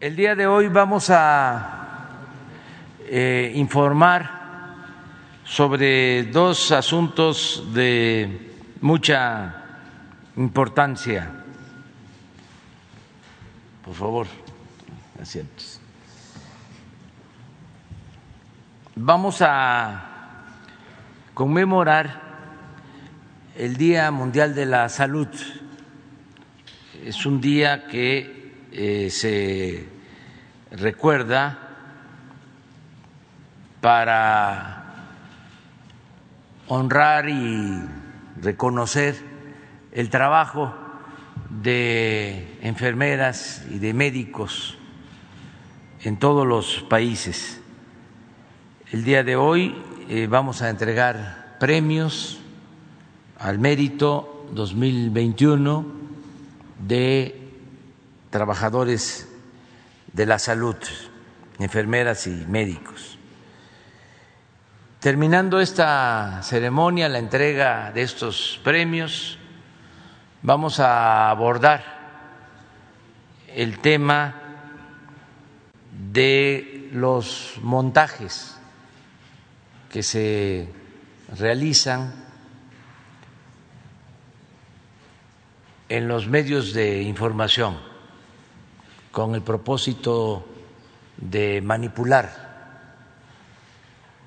El día de hoy vamos a eh, informar sobre dos asuntos de mucha importancia. Por favor, asientos. Vamos a conmemorar el Día Mundial de la Salud. Es un día que eh, se recuerda para honrar y reconocer el trabajo de enfermeras y de médicos en todos los países. El día de hoy eh, vamos a entregar premios al mérito 2021 de trabajadores de la salud, enfermeras y médicos. Terminando esta ceremonia, la entrega de estos premios, vamos a abordar el tema de los montajes que se realizan en los medios de información con el propósito de manipular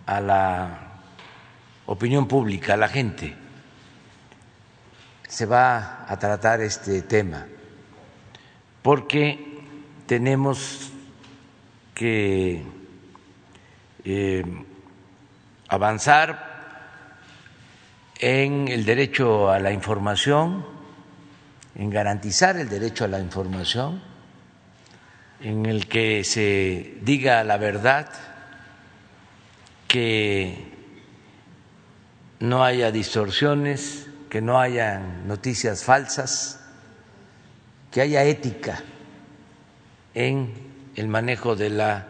a la opinión pública, a la gente. Se va a tratar este tema porque tenemos que eh, avanzar en el derecho a la información, en garantizar el derecho a la información en el que se diga la verdad, que no haya distorsiones, que no haya noticias falsas, que haya ética en el manejo de la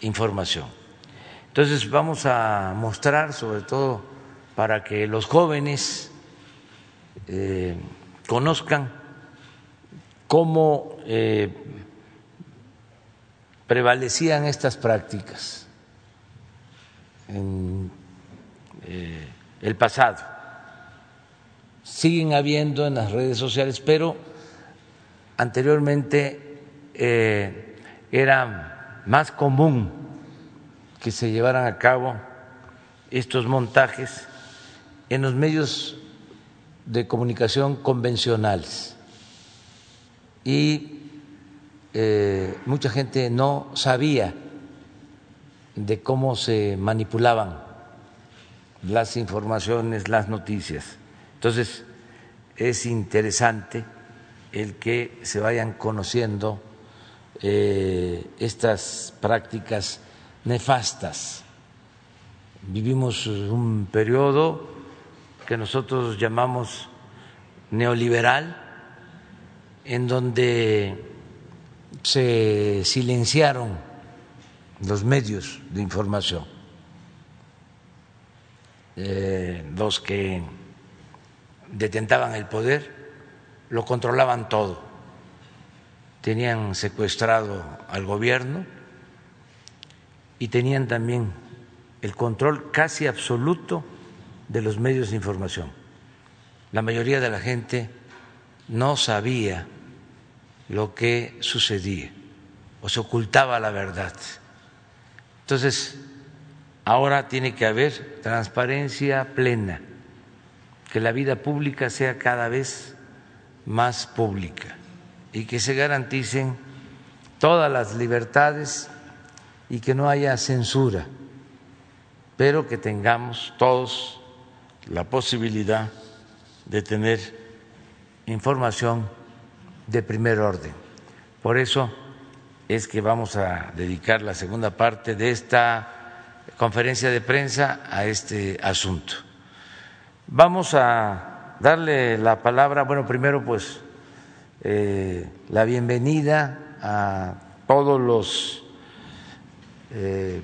información. Entonces vamos a mostrar, sobre todo para que los jóvenes eh, conozcan cómo eh, prevalecían estas prácticas en eh, el pasado. Siguen habiendo en las redes sociales, pero anteriormente eh, era más común que se llevaran a cabo estos montajes en los medios de comunicación convencionales y eh, mucha gente no sabía de cómo se manipulaban las informaciones, las noticias. Entonces, es interesante el que se vayan conociendo eh, estas prácticas nefastas. Vivimos un periodo que nosotros llamamos neoliberal, en donde se silenciaron los medios de información, eh, los que detentaban el poder lo controlaban todo, tenían secuestrado al gobierno y tenían también el control casi absoluto de los medios de información. La mayoría de la gente no sabía lo que sucedía o se ocultaba la verdad. Entonces, ahora tiene que haber transparencia plena, que la vida pública sea cada vez más pública y que se garanticen todas las libertades y que no haya censura, pero que tengamos todos la posibilidad de tener información de primer orden. Por eso es que vamos a dedicar la segunda parte de esta conferencia de prensa a este asunto. Vamos a darle la palabra, bueno, primero pues eh, la bienvenida a todos los eh,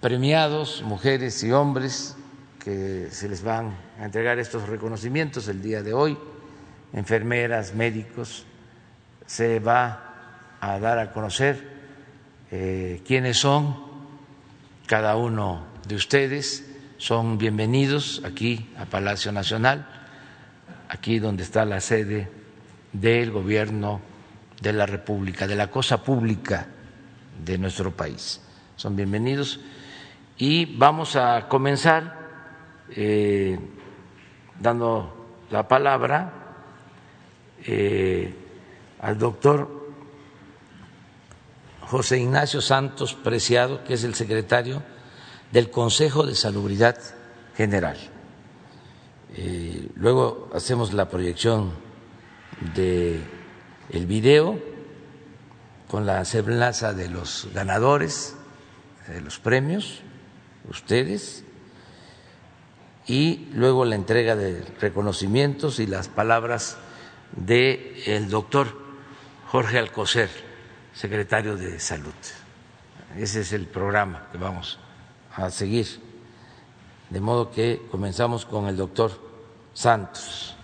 premiados, mujeres y hombres, que se les van a entregar estos reconocimientos el día de hoy enfermeras, médicos, se va a dar a conocer eh, quiénes son cada uno de ustedes. Son bienvenidos aquí a Palacio Nacional, aquí donde está la sede del gobierno de la República, de la cosa pública de nuestro país. Son bienvenidos y vamos a comenzar eh, dando la palabra eh, al doctor José Ignacio Santos Preciado, que es el secretario del Consejo de Salubridad General. Eh, luego hacemos la proyección de video con la semblanza de los ganadores de los premios, ustedes, y luego la entrega de reconocimientos y las palabras del el doctor Jorge Alcocer secretario de Salud. Ese es el programa que vamos a seguir. De modo que comenzamos con el doctor Santos.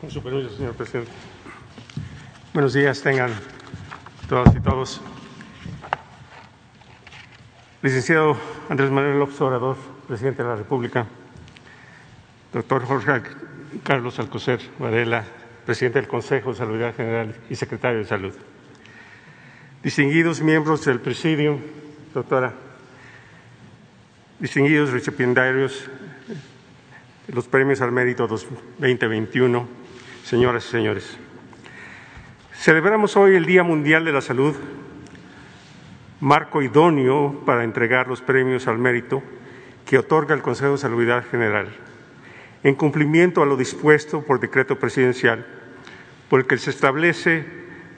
Con su señor presidente. Buenos días, tengan todas y todos. Licenciado Andrés Manuel López Obrador, presidente de la República. Doctor Jorge Carlos Alcocer Varela, presidente del Consejo de Salud General y secretario de Salud. Distinguidos miembros del presidio, doctora, distinguidos recipiendarios de los premios al mérito 2021, señoras y señores. Celebramos hoy el Día Mundial de la Salud, marco idóneo para entregar los premios al mérito que otorga el Consejo de Salud General en cumplimiento a lo dispuesto por decreto presidencial, por el que se establece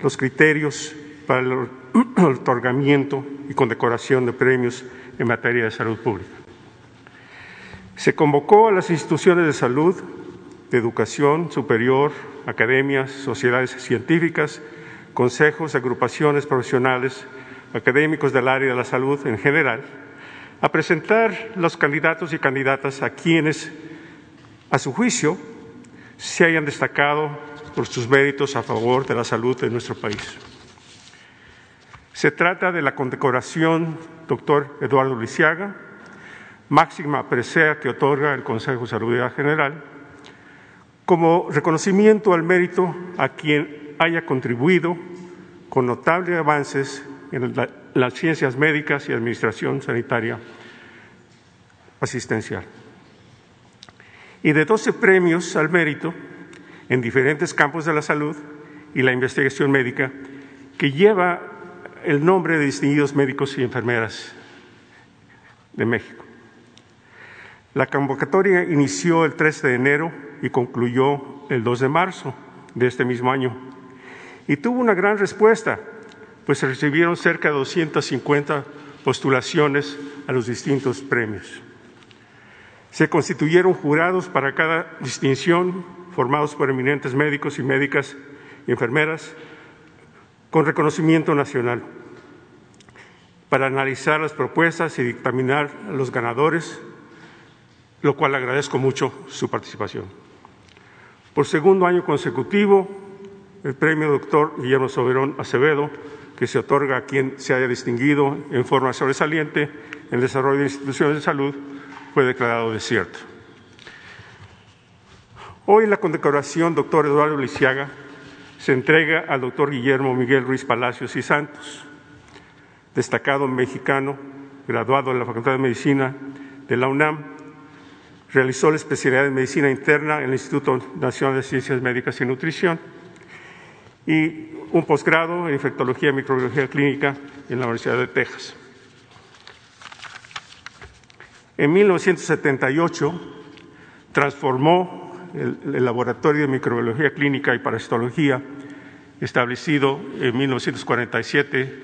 los criterios para el otorgamiento y condecoración de premios en materia de salud pública. Se convocó a las instituciones de salud, de educación superior, academias, sociedades científicas, consejos, agrupaciones profesionales, académicos del área de la salud en general, a presentar los candidatos y candidatas a quienes a su juicio, se hayan destacado por sus méritos a favor de la salud de nuestro país. Se trata de la condecoración doctor Eduardo Lisiaga, máxima presea que otorga el Consejo de Salud General, como reconocimiento al mérito a quien haya contribuido con notables avances en las ciencias médicas y administración sanitaria asistencial y de 12 premios al mérito en diferentes campos de la salud y la investigación médica que lleva el nombre de distinguidos médicos y enfermeras de México. La convocatoria inició el 3 de enero y concluyó el 2 de marzo de este mismo año y tuvo una gran respuesta, pues recibieron cerca de 250 postulaciones a los distintos premios. Se constituyeron jurados para cada distinción, formados por eminentes médicos y médicas y enfermeras, con reconocimiento nacional, para analizar las propuestas y dictaminar a los ganadores, lo cual agradezco mucho su participación. Por segundo año consecutivo, el premio doctor Guillermo Soberón Acevedo, que se otorga a quien se haya distinguido en forma sobresaliente en el desarrollo de instituciones de salud, fue declarado desierto. Hoy la condecoración doctor Eduardo Lisiaga se entrega al doctor Guillermo Miguel Ruiz Palacios y Santos, destacado mexicano, graduado en la Facultad de Medicina de la UNAM, realizó la especialidad de Medicina Interna en el Instituto Nacional de Ciencias Médicas y Nutrición y un posgrado en Infectología y Microbiología Clínica en la Universidad de Texas. En 1978 transformó el, Laboratorio de Microbiología Clínica y Parasitología, establecido en 1947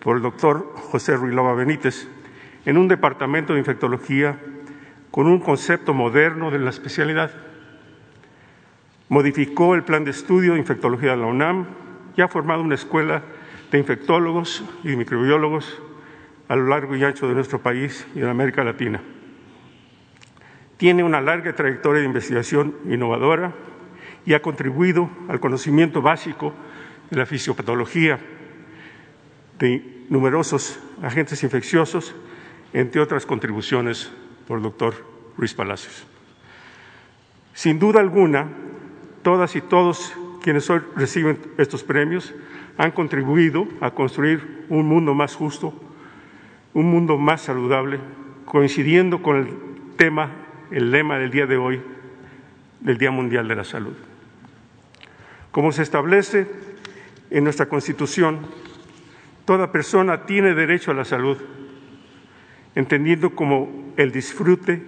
por el doctor José Ruilova Benítez, en un departamento de infectología con un concepto moderno de la especialidad. Modificó el plan de estudio de infectología de la UNAM y ha formado una escuela de infectólogos y microbiólogos a lo largo y ancho de nuestro país y de América Latina. Tiene una larga trayectoria de investigación innovadora y ha contribuido al conocimiento básico de la fisiopatología de numerosos agentes infecciosos, entre otras contribuciones por el doctor Ruiz Palacios. Sin duda alguna, todas y todos quienes hoy reciben estos premios han contribuido a construir un mundo más justo, un mundo más saludable, coincidiendo con el tema, el lema del día de hoy, del Día Mundial de la Salud. Como se establece en nuestra Constitución, toda persona tiene derecho a la salud, entendiendo como el disfrute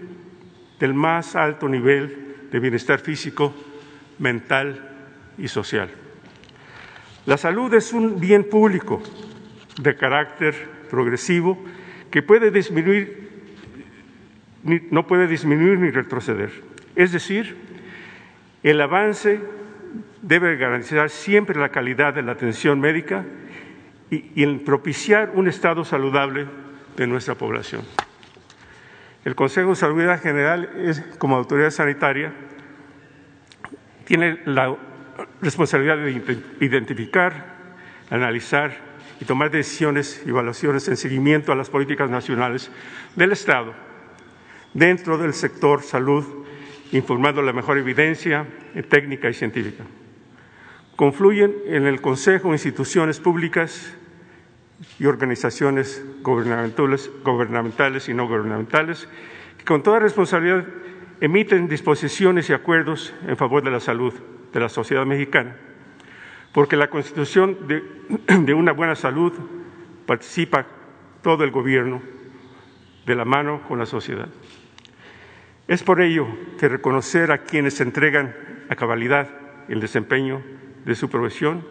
del más alto nivel de bienestar físico, mental y social. La salud es un bien público de carácter progresivo que puede disminuir, no puede disminuir ni retroceder. Es decir, el avance debe garantizar siempre la calidad de la atención médica y, y propiciar un estado saludable de nuestra población. El Consejo de Salud General, es, como autoridad sanitaria, tiene la responsabilidad de identificar, analizar y tomar decisiones y evaluaciones en seguimiento a las políticas nacionales del Estado dentro del sector salud, informando la mejor evidencia técnica y científica. Confluyen en el Consejo instituciones públicas y organizaciones gubernamentales, gubernamentales y no gubernamentales que con toda responsabilidad emiten disposiciones y acuerdos en favor de la salud de la sociedad mexicana, porque la constitución de, una buena salud participa todo el gobierno de la mano con la sociedad. Es por ello que reconocer a quienes entregan a cabalidad el desempeño de su profesión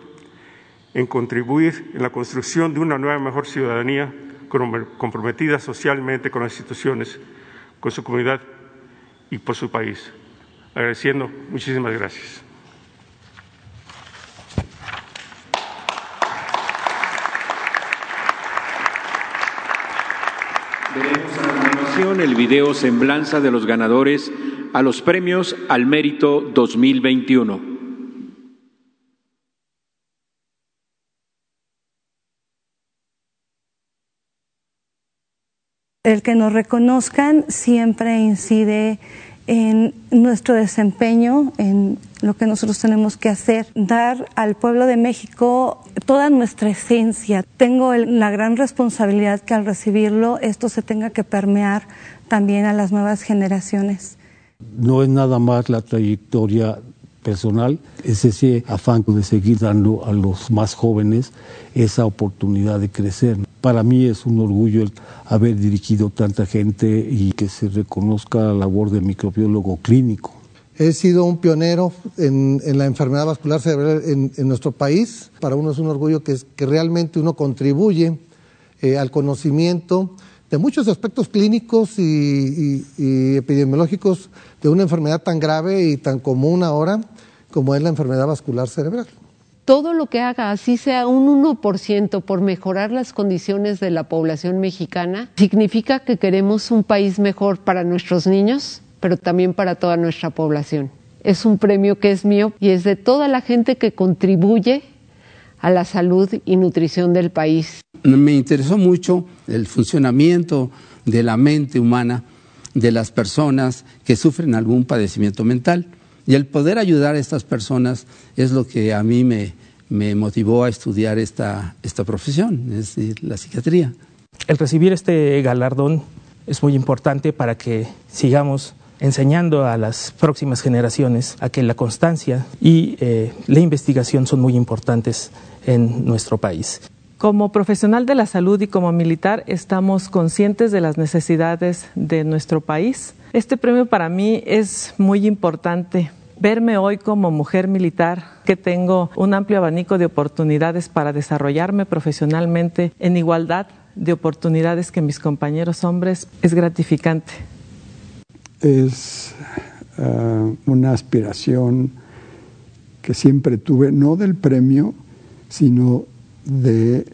en contribuir en la construcción de una nueva mejor ciudadanía comprometida socialmente con las instituciones, con su comunidad y por su país. Agradeciendo, muchísimas gracias. Veremos a continuación el video Semblanza de los ganadores a los premios al mérito 2021. El que nos reconozcan siempre incide en nuestro desempeño, en lo que nosotros tenemos que hacer, dar al pueblo de México toda nuestra esencia. Tengo la gran responsabilidad que al recibirlo esto se tenga que permear también a las nuevas generaciones. No es nada más la trayectoria personal, es ese afán de seguir dando a los más jóvenes esa oportunidad de crecer. Para mí es un orgullo el haber dirigido tanta gente y que se reconozca la labor de microbiólogo clínico. He sido un pionero en, en la enfermedad vascular cerebral en, en, nuestro país. Para uno es un orgullo que, que realmente uno contribuye eh, al conocimiento de muchos aspectos clínicos y, epidemiológicos de una enfermedad tan grave y tan común ahora como es la enfermedad vascular cerebral. Todo lo que haga, así sea un 1% por mejorar las condiciones de la población mexicana, significa que queremos un país mejor para nuestros niños, pero también para toda nuestra población. Es un premio que es mío y es de toda la gente que contribuye a la salud y nutrición del país. Me interesó mucho el funcionamiento de la mente humana de las personas que sufren algún padecimiento mental. Y el poder ayudar a estas personas es lo que a mí me, me motivó a estudiar esta, esta profesión, es decir, la psiquiatría. El recibir este galardón es muy importante para que sigamos enseñando a las próximas generaciones a que la constancia y eh, la investigación son muy importantes en nuestro país. Como profesional de la salud y como militar estamos conscientes de las necesidades de nuestro país. Este premio para mí es muy importante. Verme hoy como mujer militar, que tengo un amplio abanico de oportunidades para desarrollarme profesionalmente en igualdad de oportunidades que mis compañeros hombres, es gratificante. Es uh, una aspiración que siempre tuve, no del premio, sino de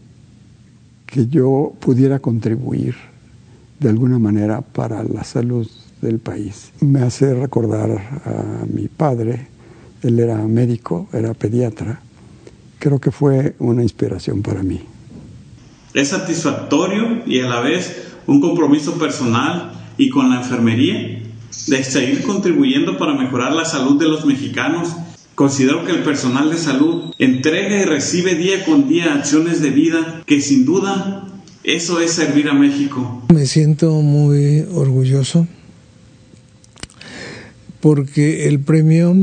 que yo pudiera contribuir de alguna manera para la salud del país. Me hace recordar a mi padre, él era médico, era pediatra, creo que fue una inspiración para mí. Es satisfactorio y a la vez un compromiso personal y con la enfermería de seguir contribuyendo para mejorar la salud de los mexicanos. Considero que el personal de salud entrega y recibe día con día acciones de vida que sin duda eso es servir a México. Me siento muy orgulloso porque el premio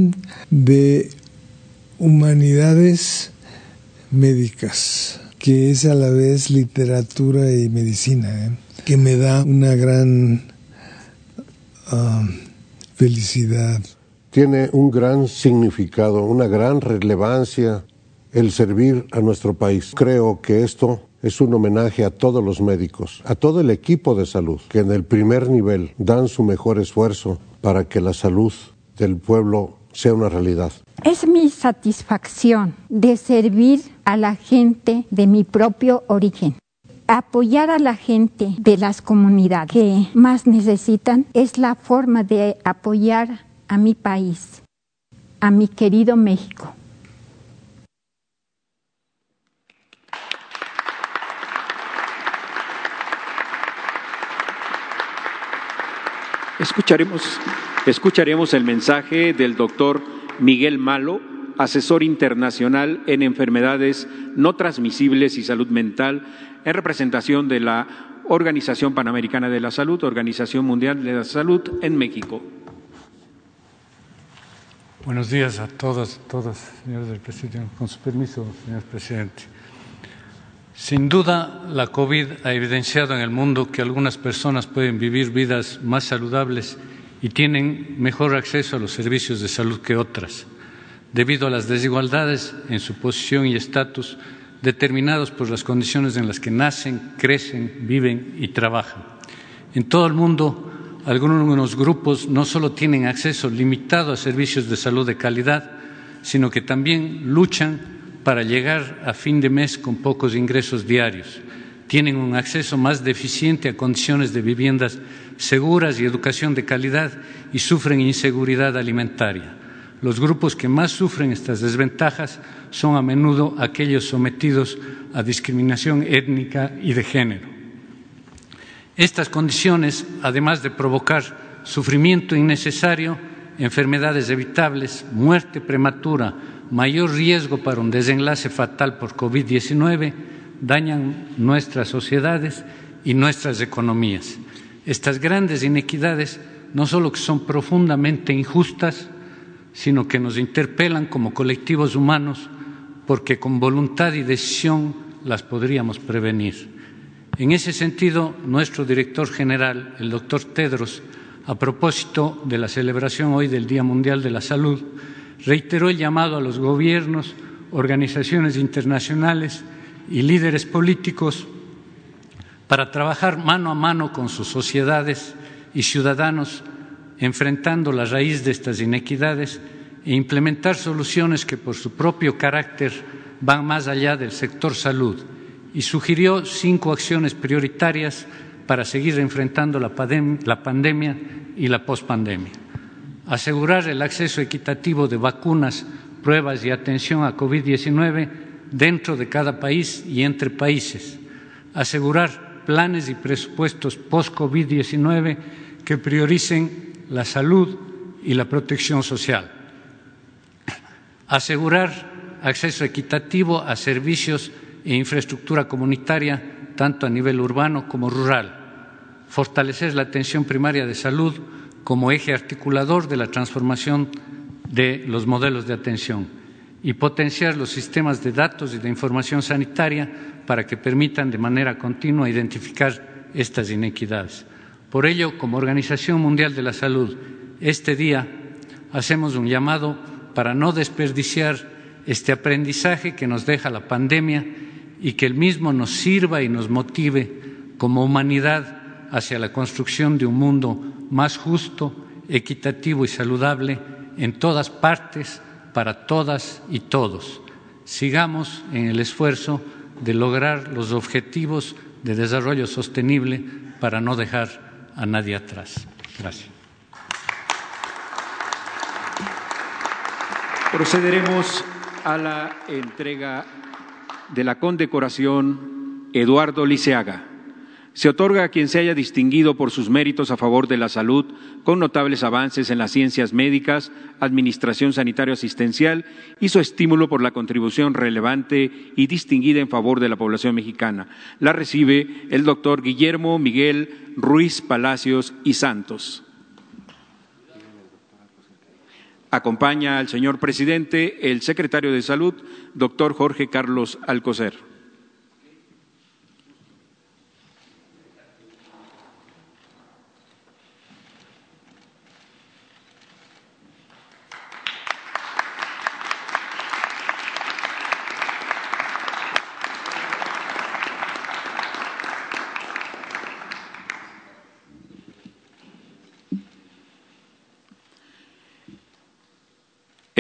de humanidades médicas, que es a la vez literatura y medicina, ¿eh? que me da una gran uh, felicidad. Tiene un gran significado, una gran relevancia el servir a nuestro país. Creo que esto es un homenaje a todos los médicos, a todo el equipo de salud, que en el primer nivel dan su mejor esfuerzo para que la salud del pueblo sea una realidad. Es mi satisfacción de servir a la gente de mi propio origen. Apoyar a la gente de las comunidades que más necesitan es la forma de apoyar a mi país, a mi querido México. Escucharemos, escucharemos el mensaje del doctor Miguel Malo, asesor internacional en enfermedades no transmisibles y salud mental, en representación de la Organización Panamericana de la Salud, Organización Mundial de la Salud en México. Buenos días a todas, todas, señores del presidente. Con su permiso, señor presidente. Sin duda, la COVID ha evidenciado en el mundo que algunas personas pueden vivir vidas más saludables y tienen mejor acceso a los servicios de salud que otras, debido a las desigualdades en su posición y estatus determinados por las condiciones en las que nacen, crecen, viven y trabajan. En todo el mundo, algunos grupos no solo tienen acceso limitado a servicios de salud de calidad, sino que también luchan para llegar a fin de mes con pocos ingresos diarios. Tienen un acceso más deficiente a condiciones de viviendas seguras y educación de calidad y sufren inseguridad alimentaria. Los grupos que más sufren estas desventajas son a menudo aquellos sometidos a discriminación étnica y de género. Estas condiciones, además de provocar sufrimiento innecesario, enfermedades evitables, muerte prematura, mayor riesgo para un desenlace fatal por COVID-19 dañan nuestras sociedades y nuestras economías. Estas grandes inequidades no solo son profundamente injustas, sino que nos interpelan como colectivos humanos porque con voluntad y decisión las podríamos prevenir. En ese sentido, nuestro director general, el doctor Tedros, a propósito de la celebración hoy del Día Mundial de la Salud, reiteró el llamado a los gobiernos, organizaciones internacionales y líderes políticos para trabajar mano a mano con sus sociedades y ciudadanos, enfrentando la raíz de estas inequidades e implementar soluciones que por su propio carácter van más allá del sector salud y sugirió cinco acciones prioritarias para seguir enfrentando la, pandemia y la pospandemia. Asegurar el acceso equitativo de vacunas, pruebas y atención a COVID-19 dentro de cada país y entre países, asegurar planes y presupuestos post-COVID-19 que prioricen la salud y la protección social, asegurar acceso equitativo a servicios e infraestructura comunitaria, tanto a nivel urbano como rural, fortalecer la atención primaria de salud, como eje articulador de la transformación de los modelos de atención y potenciar los sistemas de datos y de información sanitaria para que permitan de manera continua identificar estas inequidades. Por ello, como Organización Mundial de la Salud, este día hacemos un llamado para no desperdiciar este aprendizaje que nos deja la pandemia y que el mismo nos sirva y nos motive como humanidad hacia la construcción de un mundo más justo, equitativo y saludable en todas partes, para todas y todos. Sigamos en el esfuerzo de lograr los objetivos de desarrollo sostenible para no dejar a nadie atrás. Gracias. Procederemos a la entrega de la condecoración Eduardo Liceaga. Se otorga a quien se haya distinguido por sus méritos a favor de la salud, con notables avances en las ciencias médicas, administración sanitario-asistencial y su estímulo por la contribución relevante y distinguida en favor de la población mexicana. La recibe el doctor Guillermo Miguel Ruiz Palacios y Santos. Acompaña al señor presidente el secretario de Salud, doctor Jorge Carlos Alcocer.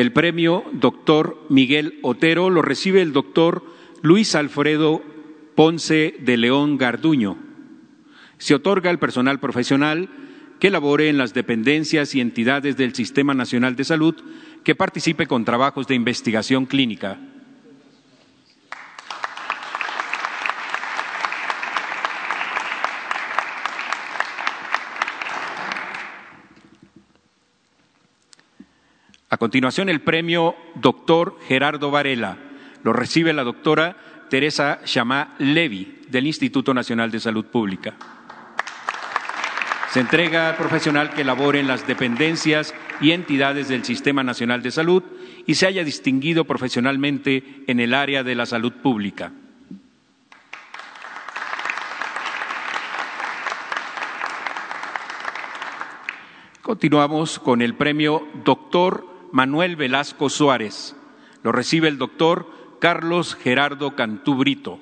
El premio Doctor Miguel Otero lo recibe el doctor Luis Alfredo Ponce de León Garduño. Se otorga al personal profesional que labore en las dependencias y entidades del Sistema Nacional de Salud que participe con trabajos de investigación clínica. A continuación, el premio Doctor Gerardo Varela. Lo recibe la doctora Teresa Chamá Levi del Instituto Nacional de Salud Pública. Se entrega al profesional que labore en las dependencias y entidades del Sistema Nacional de Salud y se haya distinguido profesionalmente en el área de la salud pública. Continuamos con el premio Doctor Manuel Velasco Suárez. Lo recibe el doctor Carlos Gerardo Cantú Brito.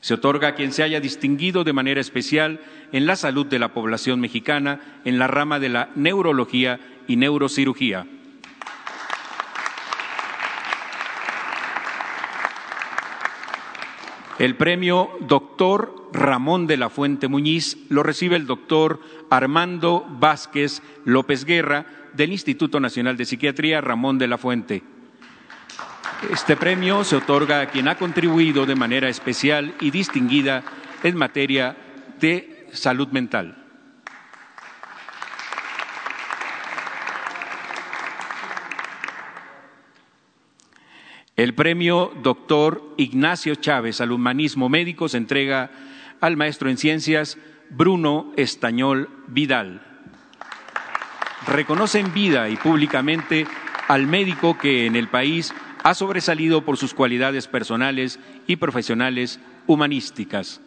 Se otorga a quien se haya distinguido de manera especial en la salud de la población mexicana en la rama de la neurología y neurocirugía. El premio Doctor Ramón de la Fuente Muñiz lo recibe el doctor Armando Vázquez López Guerra del Instituto Nacional de Psiquiatría Ramón de la Fuente. Este premio se otorga a quien ha contribuido de manera especial y distinguida en materia de salud mental. El premio Doctor Ignacio Chávez al Humanismo Médico se entrega al maestro en ciencias Bruno Estañol Vidal reconoce en vida y públicamente al médico que en el país ha sobresalido por sus cualidades personales y profesionales humanísticas.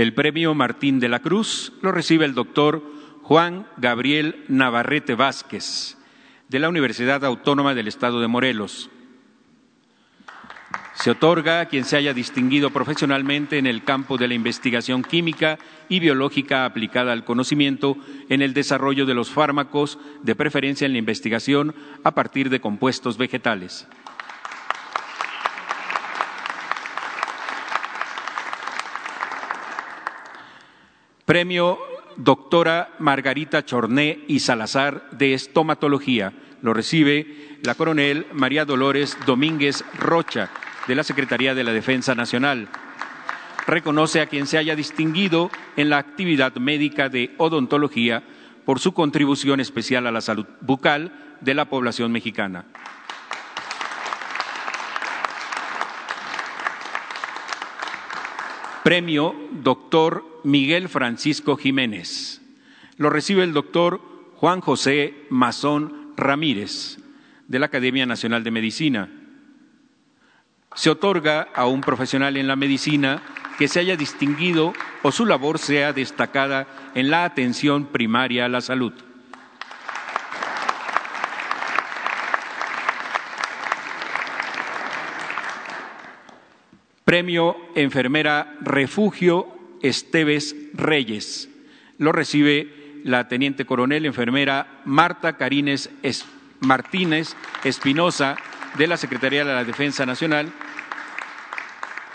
El premio Martín de la Cruz lo recibe el doctor Juan Gabriel Navarrete Vázquez, de la Universidad Autónoma del Estado de Morelos. Se otorga a quien se haya distinguido profesionalmente en el campo de la investigación química y biológica aplicada al conocimiento en el desarrollo de los fármacos, de preferencia en la investigación a partir de compuestos vegetales. Premio Doctora Margarita Chorné y Salazar de Estomatología. Lo recibe la coronel María Dolores Domínguez Rocha de la Secretaría de la Defensa Nacional. Reconoce a quien se haya distinguido en la actividad médica de odontología por su contribución especial a la salud bucal de la población mexicana. Premio Doctor Miguel Francisco Jiménez. Lo recibe el doctor Juan José Mazón Ramírez, de la Academia Nacional de Medicina. Se otorga a un profesional en la medicina que se haya distinguido o su labor sea destacada en la atención primaria a la salud. Premio Enfermera Refugio Esteves Reyes. Lo recibe la Teniente Coronel Enfermera Marta Carines Martínez Espinosa de la Secretaría de la Defensa Nacional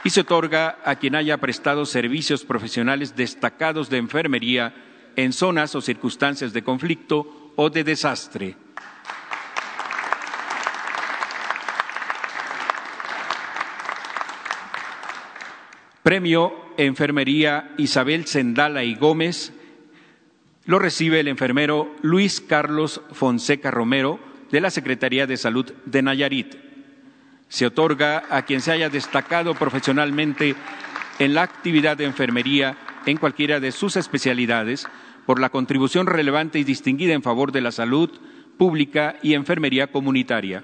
y se otorga a quien haya prestado servicios profesionales destacados de enfermería en zonas o circunstancias de conflicto o de desastre. Premio Enfermería Isabel Sendala y Gómez lo recibe el enfermero Luis Carlos Fonseca Romero de la Secretaría de Salud de Nayarit. Se otorga a quien se haya destacado profesionalmente en la actividad de enfermería en cualquiera de sus especialidades por la contribución relevante y distinguida en favor de la salud pública y enfermería comunitaria.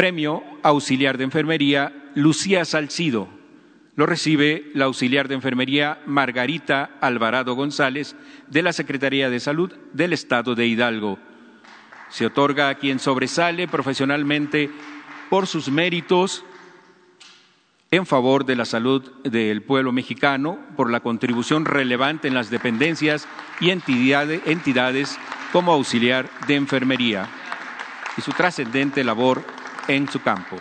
Premio Auxiliar de Enfermería Lucía Salcido. Lo recibe la auxiliar de enfermería Margarita Alvarado González de la Secretaría de Salud del Estado de Hidalgo. Se otorga a quien sobresale profesionalmente por sus méritos en favor de la salud del pueblo mexicano, por la contribución relevante en las dependencias y entidades como auxiliar de enfermería y su trascendente labor en su campo.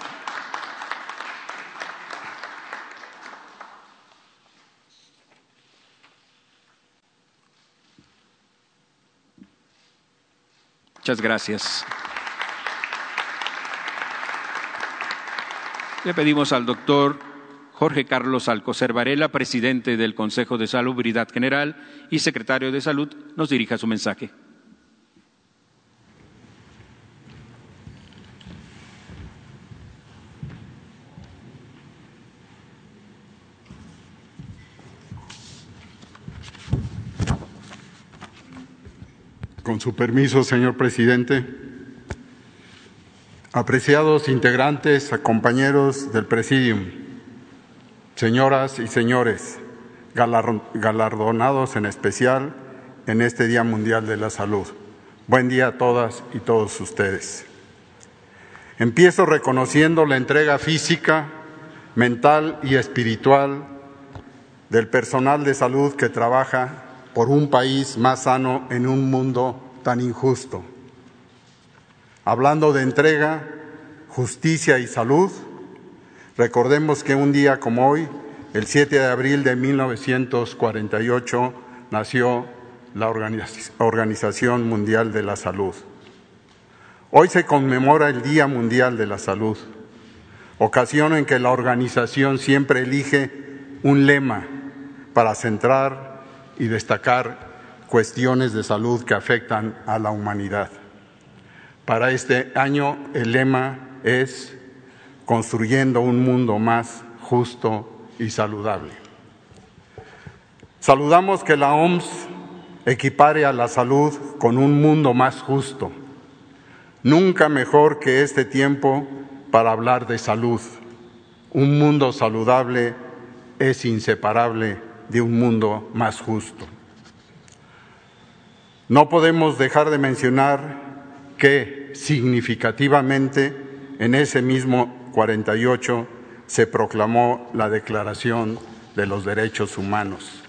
Muchas gracias. Le pedimos al doctor Jorge Carlos Alcocer Varela, presidente del Consejo de Salubridad General y secretario de Salud, nos dirija su mensaje. Con su permiso, señor presidente. Apreciados integrantes, compañeros del Presidium, señoras y señores, galardonados en especial en este Día Mundial de la Salud. Buen día a todas y todos ustedes. Empiezo reconociendo la entrega física, mental y espiritual del personal de salud que trabaja por un país más sano en un mundo tan injusto. Hablando de entrega, justicia y salud, recordemos que un día como hoy, el 7 de abril de 1948, nació la Organización Mundial de la Salud. Hoy se conmemora el Día Mundial de la Salud, ocasión en que la organización siempre elige un lema para centrar y destacar cuestiones de salud que afectan a la humanidad. Para este año el lema es construyendo un mundo más justo y saludable. Saludamos que la OMS equipare a la salud con un mundo más justo. Nunca mejor que este tiempo para hablar de salud. Un mundo saludable es inseparable de un mundo más justo. No podemos dejar de mencionar que significativamente en ese mismo 48 se proclamó la Declaración de los Derechos Humanos.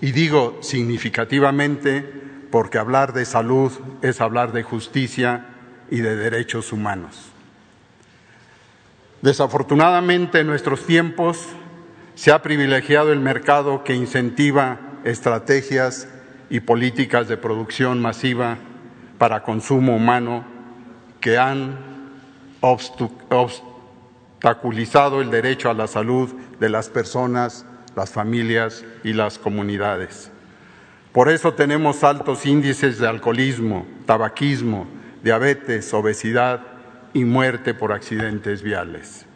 Y digo significativamente porque hablar de salud es hablar de justicia y de derechos humanos. Desafortunadamente en nuestros tiempos se ha privilegiado el mercado que incentiva estrategias y políticas de producción masiva para consumo humano que han obstaculizado el derecho a la salud de las personas, las familias y las comunidades. Por eso tenemos altos índices de alcoholismo, tabaquismo, diabetes, obesidad y muerte por accidentes viales.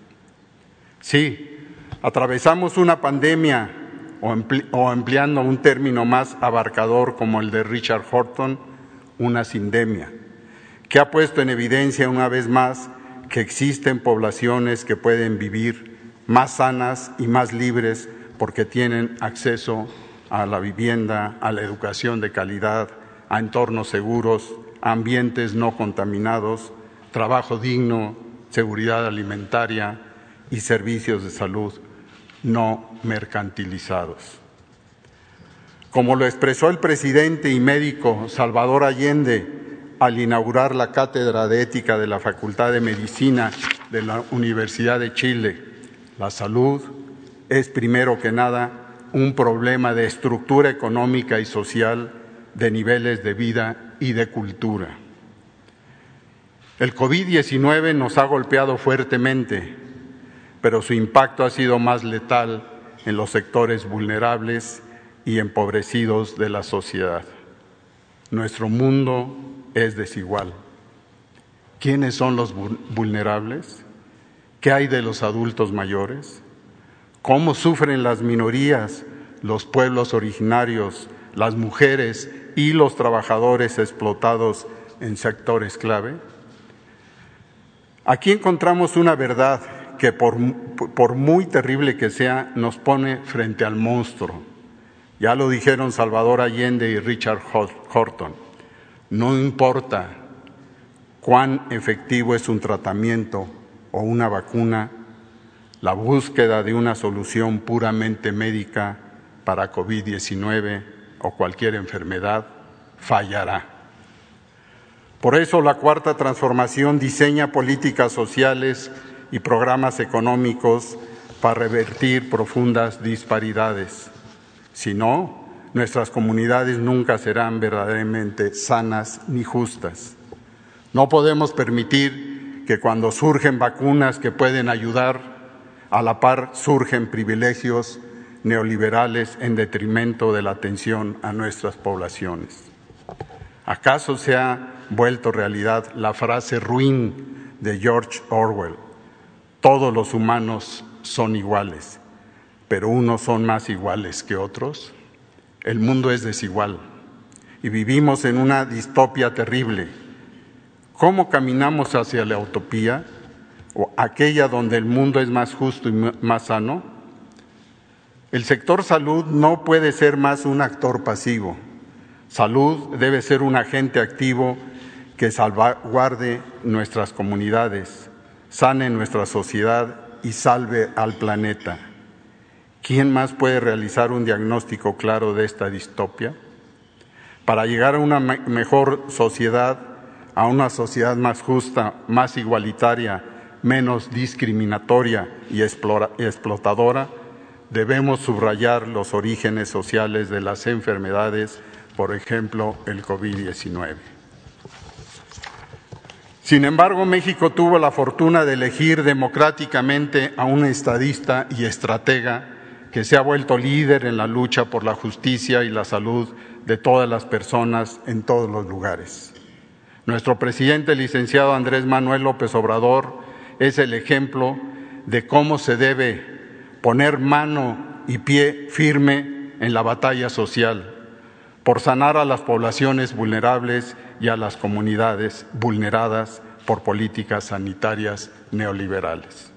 Sí, Atravesamos una pandemia, o empleando un término más abarcador como el de Richard Horton, una sindemia, que ha puesto en evidencia una vez más que existen poblaciones que pueden vivir más sanas y más libres porque tienen acceso a la vivienda, a la educación de calidad, a entornos seguros, ambientes no contaminados, trabajo digno, seguridad alimentaria y servicios de salud no mercantilizados. Como lo expresó el presidente y médico Salvador Allende al inaugurar la Cátedra de Ética de la Facultad de Medicina de la Universidad de Chile, la salud es primero que nada un problema de estructura económica y social, de niveles de vida y de cultura. El COVID-19 nos ha golpeado fuertemente, pero su impacto ha sido más letal en los sectores vulnerables y empobrecidos de la sociedad. Nuestro mundo es desigual. ¿Quiénes son los vulnerables? ¿Qué hay de los adultos mayores? ¿Cómo sufren las minorías, los pueblos originarios, las mujeres y los trabajadores explotados en sectores clave? Aquí encontramos una verdad que por, muy terrible que sea, nos pone frente al monstruo. Ya lo dijeron Salvador Allende y Richard Horton. No importa cuán efectivo es un tratamiento o una vacuna, la búsqueda de una solución puramente médica para COVID-19 o cualquier enfermedad fallará. Por eso la cuarta transformación diseña políticas sociales y programas económicos para revertir profundas disparidades. Si no, nuestras comunidades nunca serán verdaderamente sanas ni justas. No podemos permitir que cuando surgen vacunas que pueden ayudar, a la par surgen privilegios neoliberales en detrimento de la atención a nuestras poblaciones. ¿Acaso se ha vuelto realidad la frase ruin de George Orwell? Todos los humanos son iguales, pero unos son más iguales que otros. El mundo es desigual y vivimos en una distopia terrible. ¿Cómo caminamos hacia la utopía o aquella donde el mundo es más justo y más sano? El sector salud no puede ser más un actor pasivo. Salud debe ser un agente activo que salvaguarde nuestras comunidades, sane nuestra sociedad y salve al planeta. ¿Quién más puede realizar un diagnóstico claro de esta distopia? Para llegar a una mejor sociedad, a una sociedad más justa, más igualitaria, menos discriminatoria y explotadora, debemos subrayar los orígenes sociales de las enfermedades, por ejemplo, el COVID-19. Sin embargo, México tuvo la fortuna de elegir democráticamente a un estadista y estratega que se ha vuelto líder en la lucha por la justicia y la salud de todas las personas en todos los lugares. Nuestro presidente, licenciado Andrés Manuel López Obrador, es el ejemplo de cómo se debe poner mano y pie firme en la batalla social por sanar a las poblaciones vulnerables y a las comunidades vulneradas por políticas sanitarias neoliberales.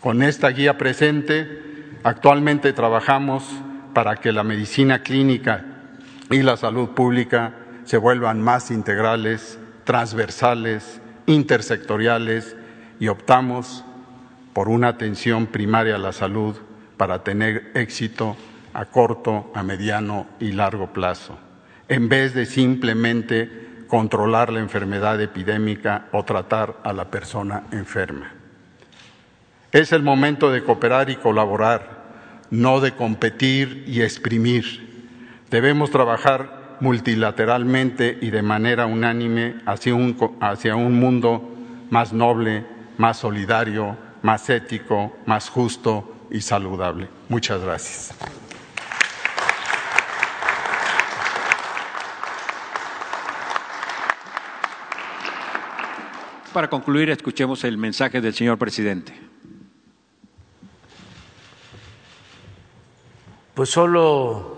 Con esta guía presente, Actualmente trabajamos para que la medicina clínica y la salud pública se vuelvan más integrales, transversales, intersectoriales y optamos por una atención primaria a la salud para tener éxito a corto, a mediano y largo plazo, en vez de simplemente controlar la enfermedad epidémica o tratar a la persona enferma. Es el momento de cooperar y colaborar no de competir y exprimir. Debemos trabajar multilateralmente y de manera unánime hacia un, hacia un mundo más noble, más solidario, más ético, más justo y saludable. Muchas gracias. Para concluir, escuchemos el mensaje del señor presidente. Pues solo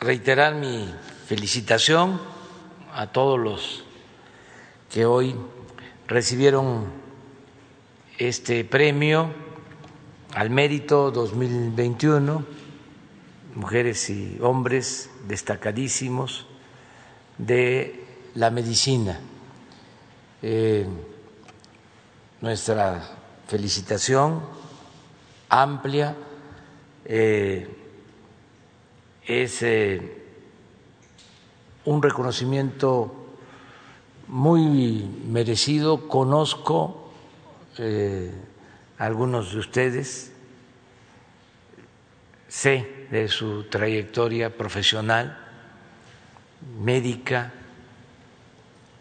reiterar mi felicitación a todos los que hoy recibieron este premio al mérito 2021, mujeres y hombres destacadísimos de la medicina. Eh, nuestra felicitación amplia eh, es eh, un reconocimiento muy merecido. Conozco a algunos de ustedes, sé de su trayectoria profesional, médica,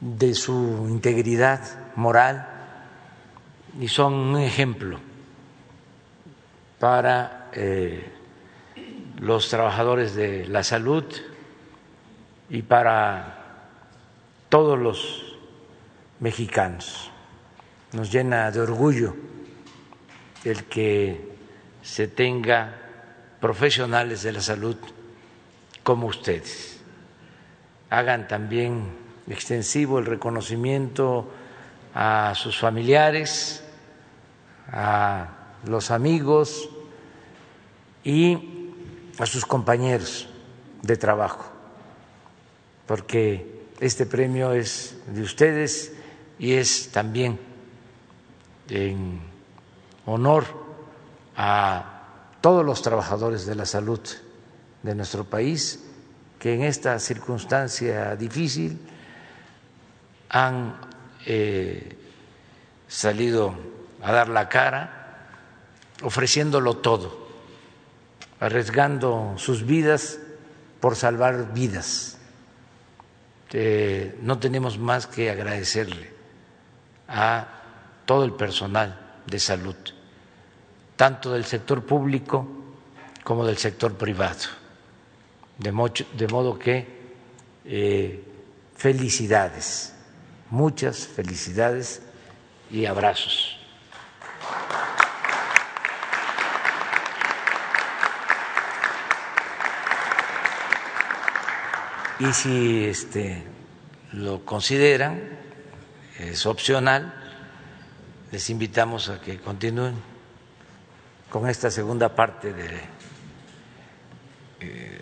de su integridad moral y son un ejemplo para eh, los trabajadores de la salud y para todos los mexicanos. Nos llena de orgullo el que se tenga profesionales de la salud como ustedes. Hagan también extensivo el reconocimiento a sus familiares, a los amigos y a sus compañeros de trabajo, porque este premio es de ustedes y es también en honor a todos los trabajadores de la salud de nuestro país que en esta circunstancia difícil han eh, salido a dar la cara, ofreciéndolo todo, arriesgando sus vidas por salvar vidas. Eh, no tenemos más que agradecerle a todo el personal de salud, tanto del sector público como del sector privado. De, modo que eh, felicidades Muchas felicidades y abrazos. Y si este, lo consideran, es opcional, les invitamos a que continúen con esta segunda parte de eh,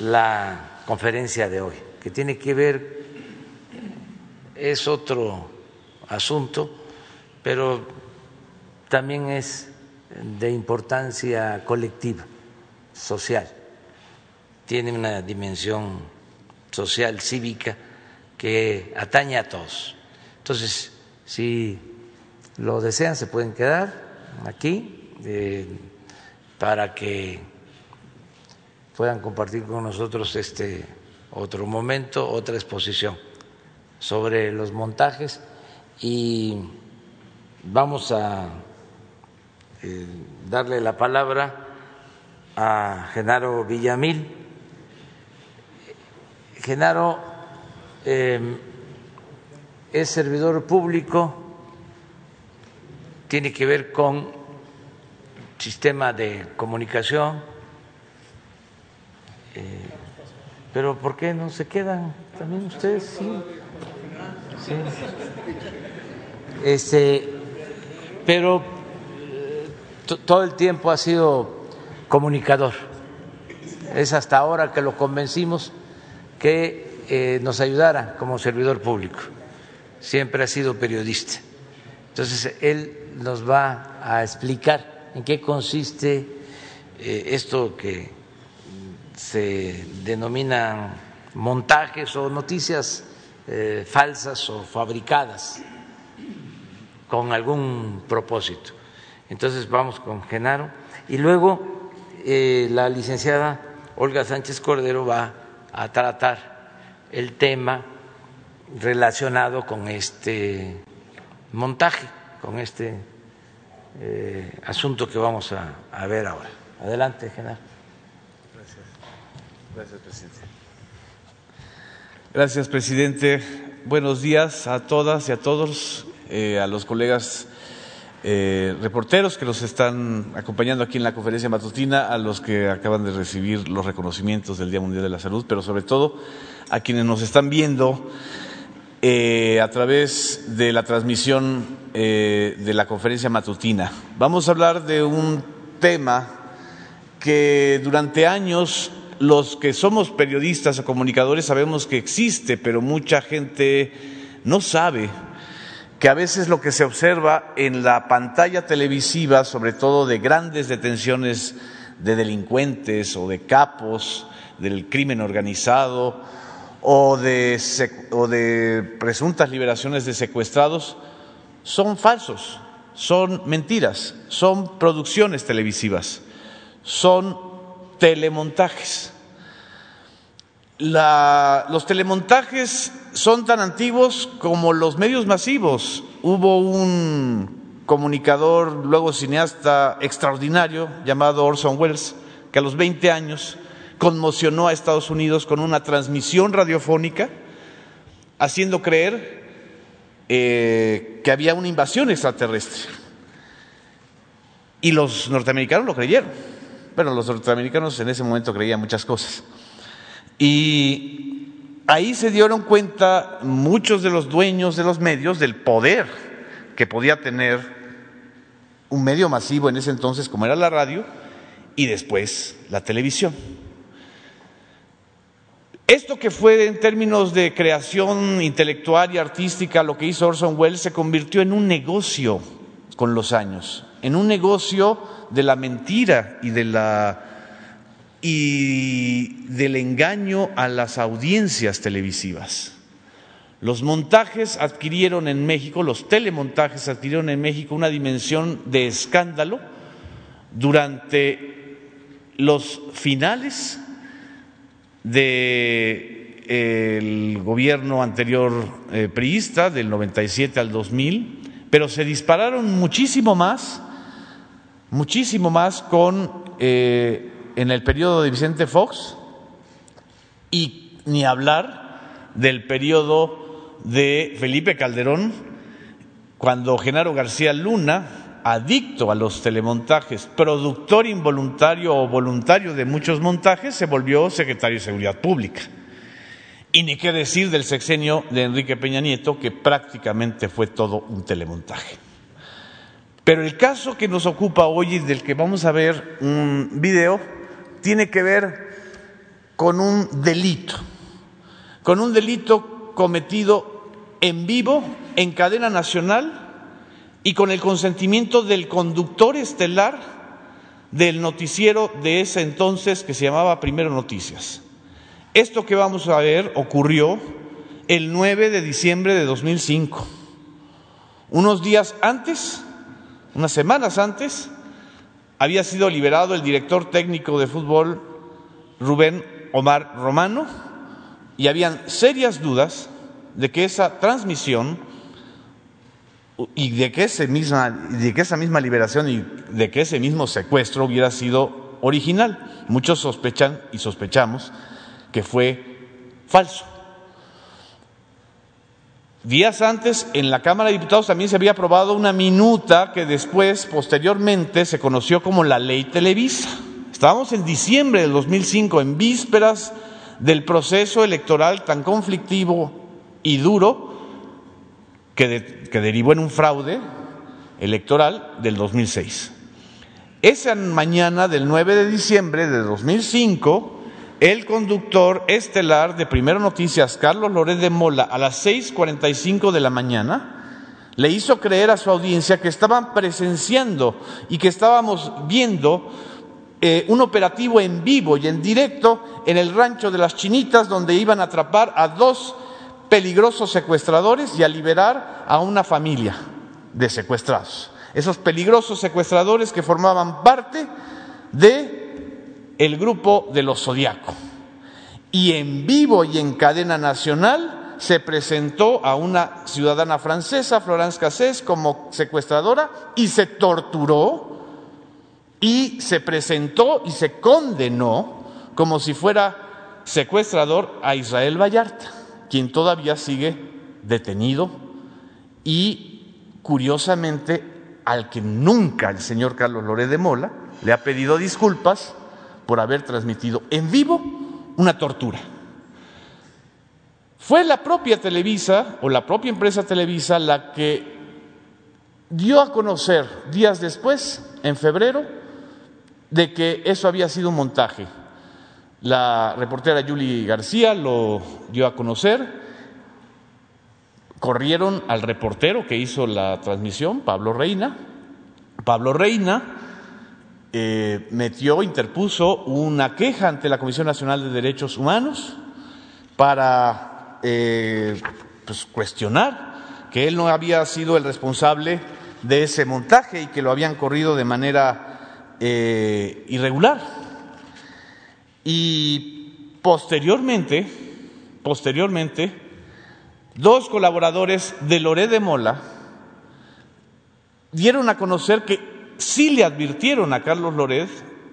la conferencia de hoy, que tiene que ver es otro asunto, pero también es de importancia colectiva, social. Tiene una dimensión social, cívica, que atañe a todos. Entonces, si lo desean, se pueden quedar aquí eh, para que puedan compartir con nosotros este otro momento, otra exposición sobre los montajes y vamos a eh, darle la palabra a Genaro Villamil. Genaro em, es servidor público, tiene que ver con sistema de comunicación, eh, pero ¿por qué no se quedan también ustedes? Sí. Este, pero eh, todo el tiempo ha sido comunicador. Es hasta ahora que lo convencimos que eh, nos ayudara como servidor público. Siempre ha sido periodista. Entonces, él nos va a explicar en qué consiste eh, esto que se denominan montajes o noticias eh, falsas o fabricadas con algún propósito. Entonces vamos con Genaro y luego eh, la licenciada Olga Sánchez Cordero va a tratar el tema relacionado con este montaje, con este eh, asunto que vamos a, ver ahora. Adelante, Genaro. Gracias. Gracias, presidente. Gracias, presidente. Buenos días a todas y a todos, eh, a los colegas eh, reporteros que nos están acompañando aquí en la conferencia matutina, a los que acaban de recibir los reconocimientos del Día Mundial de la Salud, pero sobre todo a quienes nos están viendo eh, a través de la transmisión de la conferencia matutina. Vamos a hablar de un tema que durante años los que somos periodistas o comunicadores sabemos que existe, pero mucha gente no sabe que a veces lo que se observa en la pantalla televisiva, sobre todo de grandes detenciones de delincuentes o de capos del crimen organizado o de, o de presuntas liberaciones de secuestrados, son falsos, son mentiras, son producciones televisivas, son telemontajes. los telemontajes son tan antiguos como los medios masivos. Hubo un comunicador, luego cineasta extraordinario, llamado Orson Welles, que a los 20 años conmocionó a Estados Unidos con una transmisión radiofónica, haciendo creer eh, que había una invasión extraterrestre. Y los norteamericanos lo creyeron. Bueno, los norteamericanos en ese momento creían muchas cosas. Y ahí se dieron cuenta muchos de los dueños de los medios del poder que podía tener un medio masivo en ese entonces como era la radio y después la televisión. Esto que fue en términos de creación intelectual y artística lo que hizo Orson Welles se convirtió en un negocio con los años, en un negocio de la mentira y de la y del engaño a las audiencias televisivas. Los montajes adquirieron en México, los telemontajes adquirieron en México una dimensión de escándalo durante los finales del gobierno anterior eh, priista, del 97 al 2000, pero se dispararon muchísimo más, muchísimo más con eh, en el periodo de Vicente Fox y ni hablar del periodo de Felipe Calderón, cuando Genaro García Luna, adicto a los telemontajes, productor involuntario o voluntario de muchos montajes, se volvió secretario de Seguridad Pública. Y ni qué decir del sexenio de Enrique Peña Nieto, que prácticamente fue todo un telemontaje. Pero el caso que nos ocupa hoy y del que vamos a ver un video tiene que ver con un delito, con un delito cometido en vivo, en cadena nacional y con el consentimiento del conductor estelar del noticiero de ese entonces que se llamaba Primero Noticias. Esto que vamos a ver ocurrió el 9 de diciembre de 2005. Unos días antes, unas semanas antes, había sido liberado el director técnico de fútbol Rubén Omar Romano y habían serias dudas de que esa transmisión y de que, ese misma, de que esa misma liberación y de que ese mismo secuestro hubiera sido original. Muchos sospechan y sospechamos que fue falso. Días antes, en la Cámara de Diputados también se había aprobado una minuta que después, posteriormente, se conoció como la Ley Televisa. Estábamos en diciembre del 2005, en vísperas del proceso electoral tan conflictivo y duro que, que derivó en un fraude electoral del 2006. Esa mañana del 9 de diciembre de 2005, el conductor estelar de Primero Noticias, Carlos Loret de Mola, a las 6.45 de la mañana, le hizo creer a su audiencia que estaban presenciando y que estábamos viendo eh, un operativo en vivo y en directo en el rancho de las Chinitas, donde iban a atrapar a dos peligrosos secuestradores y a liberar a una familia de secuestrados. Esos peligrosos secuestradores que formaban parte de el grupo de los Zodiaco. Y en vivo y en cadena nacional se presentó a una ciudadana francesa, Florence Cassés, como secuestradora y se torturó y se presentó y se condenó como si fuera secuestrador a Israel Vallarta, quien todavía sigue detenido y curiosamente al que nunca el señor Carlos Loré de Mola le ha pedido disculpas por haber transmitido en vivo una tortura. Fue la propia Televisa o la propia empresa Televisa la que dio a conocer días después, en febrero, de que eso había sido un montaje. La reportera Julie García lo dio a conocer. Corrieron al reportero que hizo la transmisión, Pablo Reina. Pablo Reina eh, metió, interpuso una queja ante la Comisión Nacional de Derechos Humanos para eh, pues, cuestionar que él no había sido el responsable de ese montaje y que lo habían corrido de manera eh, irregular. Y posteriormente, posteriormente, dos colaboradores de Loré de Mola dieron a conocer que sí le advirtieron a Carlos Loret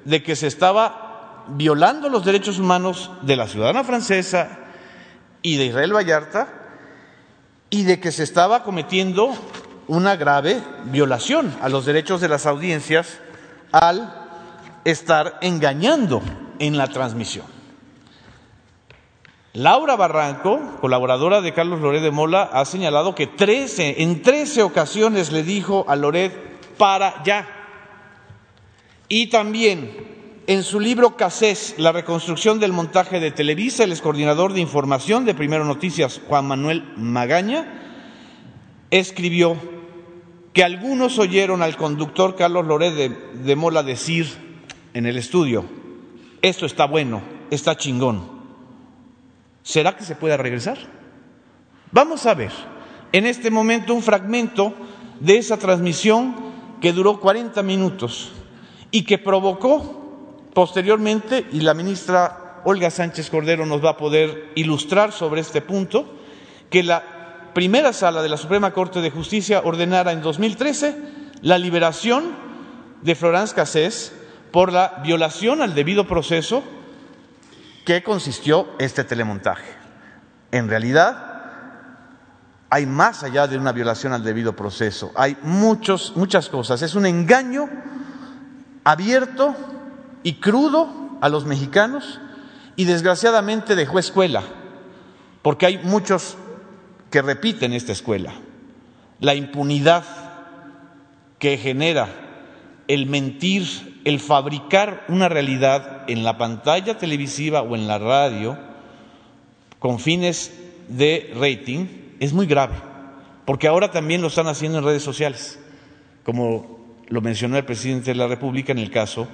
de que se estaba violando los derechos humanos de la ciudadana francesa y de Israel Vallarta y de que se estaba cometiendo una grave violación a los derechos de las audiencias al estar engañando en la transmisión. Laura Barranco, colaboradora de Carlos Loret de Mola, ha señalado que 13, en 13 ocasiones le dijo a Loret para ya. Y también en su libro Casés, La reconstrucción del montaje de Televisa, el excoordinador de información de Primero Noticias, Juan Manuel Magaña, escribió que algunos oyeron al conductor Carlos Loret de, de Mola decir en el estudio, esto está bueno, está chingón. ¿Será que se pueda regresar? Vamos a ver en este momento un fragmento de esa transmisión que duró 40 minutos y que provocó posteriormente, y la ministra Olga Sánchez Cordero nos va a poder ilustrar sobre este punto, que la primera sala de la Suprema Corte de Justicia ordenara en 2013 la liberación de Florence Cassés por la violación al debido proceso que consistió este telemontaje. En realidad, hay más allá de una violación al debido proceso, hay muchos, muchas cosas. Es un engaño abierto y crudo a los mexicanos y desgraciadamente dejó escuela, porque hay muchos que repiten esta escuela. La impunidad que genera el mentir, el fabricar una realidad en la pantalla televisiva o en la radio con fines de rating es muy grave, porque ahora también lo están haciendo en redes sociales, como lo mencionó el presidente de la República en el caso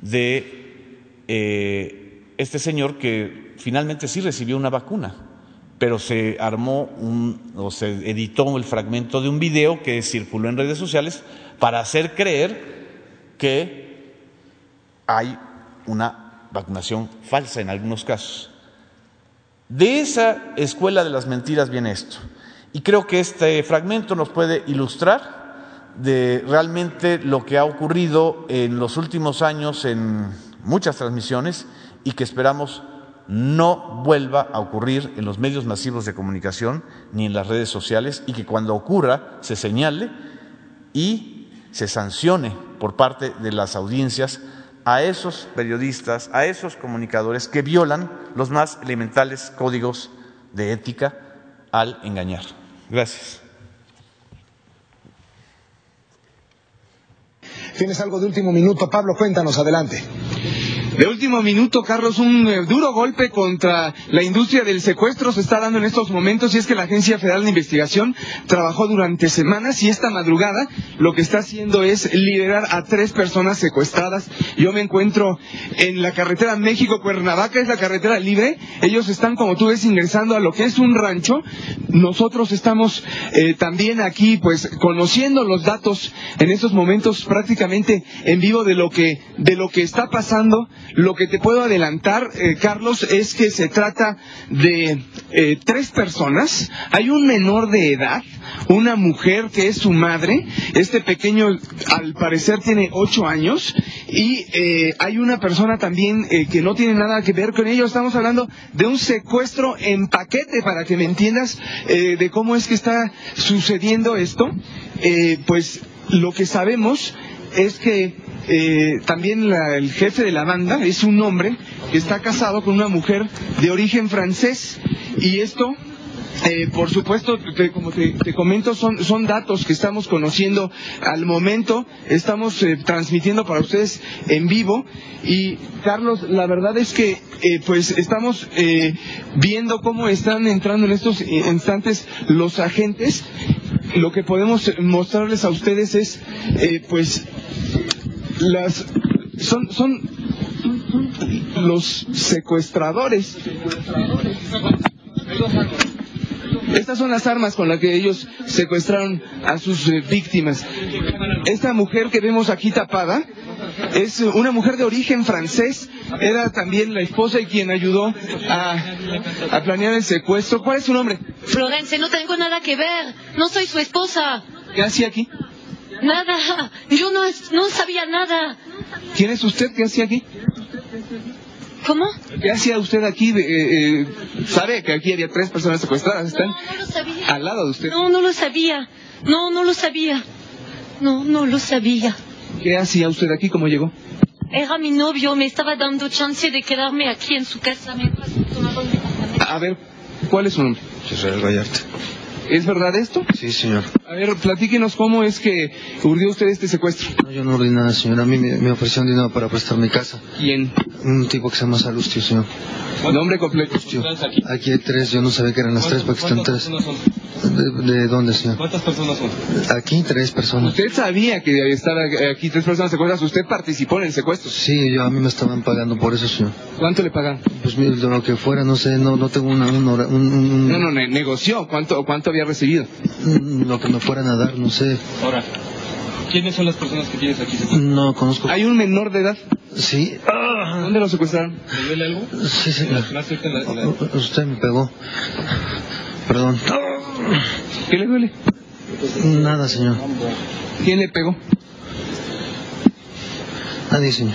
de eh, este señor que finalmente sí recibió una vacuna, pero se armó un, o se editó el fragmento de un video que circuló en redes sociales para hacer creer que hay una vacunación falsa en algunos casos. De esa escuela de las mentiras viene esto. Y creo que este fragmento nos puede ilustrar de realmente lo que ha ocurrido en los últimos años en muchas transmisiones y que esperamos no vuelva a ocurrir en los medios masivos de comunicación ni en las redes sociales y que cuando ocurra se señale y se sancione por parte de las audiencias a esos periodistas, a esos comunicadores que violan los más elementales códigos de ética al engañar. Gracias. Tienes algo de último minuto, Pablo, cuéntanos, adelante. De último minuto, Carlos, un eh, duro golpe contra la industria del secuestro se está dando en estos momentos y es que la Agencia Federal de Investigación trabajó durante semanas y esta madrugada lo que está haciendo es liberar a tres personas secuestradas. Yo me encuentro en la carretera México-Cuernavaca, es la carretera libre. Ellos están, como tú ves, ingresando a lo que es un rancho. Nosotros estamos eh, también aquí, pues, conociendo los datos en estos momentos prácticamente en vivo de lo que, de lo que está pasando lo que te puedo adelantar, eh, Carlos, es que se trata de eh, tres personas. Hay un menor de edad, una mujer que es su madre. Este pequeño, al parecer, tiene ocho años. Y eh, hay una persona también que no tiene nada que ver con ello. Estamos hablando de un secuestro en paquete, para que me entiendas de cómo es que está sucediendo esto. pues lo que sabemos es que eh, también el jefe de la banda es un hombre que está casado con una mujer de origen francés y esto Eh, por supuesto, como te, te, comento, son, son datos que estamos conociendo al momento, estamos eh, transmitiendo para ustedes en vivo y Carlos, la verdad es que eh, pues estamos eh, viendo cómo están entrando en estos instantes los agentes. Lo que podemos mostrarles a ustedes es pues las son son los secuestradores. Estas son las armas con las que ellos secuestraron a sus eh, víctimas. Esta mujer que vemos aquí tapada es una mujer de origen francés. Era también la esposa y quien ayudó a, a planear el secuestro. ¿Cuál es su nombre? Florence, no tengo nada que ver. No soy su esposa. ¿Qué hacía aquí? Nada. Yo no, no sabía nada. ¿Quién es usted? ¿Qué hacía aquí? ¿Cómo? ¿Qué hacía usted aquí? Eh, eh, ¿Sabe que aquí había tres personas secuestradas? ¿Están no, no lo sabía. al lado de usted? No, no lo sabía. No, no lo sabía. No, no lo sabía. ¿Qué hacía usted aquí? ¿Cómo llegó? Era mi novio, me estaba dando chance de quedarme aquí en su casa. Me A ver, ¿cuál es su nombre? Israel Vallarta. ¿Es verdad esto? Sí, señor. A ver, platíquenos cómo es que urdió usted este secuestro. No, yo no urdí nada, señor. A mí me, me ofrecieron dinero para prestar mi casa. ¿Quién? Un tipo que se llama Salustio, señor. ¿Nombre completo? Aquí? aquí hay tres, yo no sabía que eran las tres, porque están tres. De, ¿De, dónde, señor? ¿Cuántas personas son? Aquí tres personas. ¿Usted sabía que estaba aquí tres personas secuestradas? ¿Usted participó en el secuestro? Sí, yo a mí me estaban pagando por eso, señor. ¿Cuánto le pagan? Pues mire, lo que fuera, no sé, no, no tengo una, un, un, un... No, no, negoció. ¿Cuánto, ¿Cuánto había recibido? Lo que me fueran a dar, no sé. Ahora, ¿quiénes son las personas que tienes aquí? No conozco. ¿Hay un menor de edad? Sí. ¿Dónde lo secuestraron? ¿Le duele algo? Sí, señor. Usted me pegó. Perdón. ¿Qué le duele? Nada, señor. ¿Quién le pegó? Nadie, señor.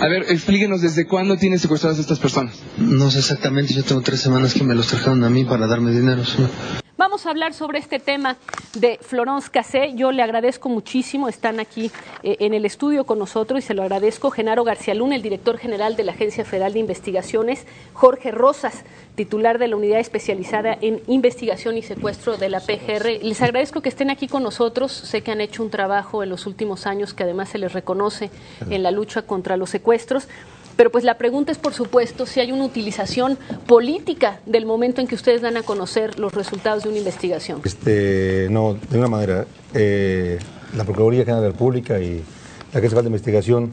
A ver, explíquenos desde cuándo tiene secuestradas estas personas. No sé exactamente, yo tengo tres semanas que me los trajeron a mí para darme dinero, señor. Vamos a hablar sobre este tema de Florence Cassé. Yo le agradezco muchísimo, están aquí eh, en el estudio con nosotros y se lo agradezco Genaro García Luna, el director general de la Agencia Federal de Investigaciones, Jorge Rosas, titular de la Unidad Especializada en Investigación y Secuestro de la PGR. Les agradezco que estén aquí con nosotros. Sé que han hecho un trabajo en los últimos años que además se les reconoce en la lucha contra los secuestros. Pero pues la pregunta es, por supuesto, si hay una utilización política del momento en que ustedes dan a conocer los resultados de una investigación. Este, no, de ninguna manera. Eh, la Procuraduría General de la República y la Agencia de Investigación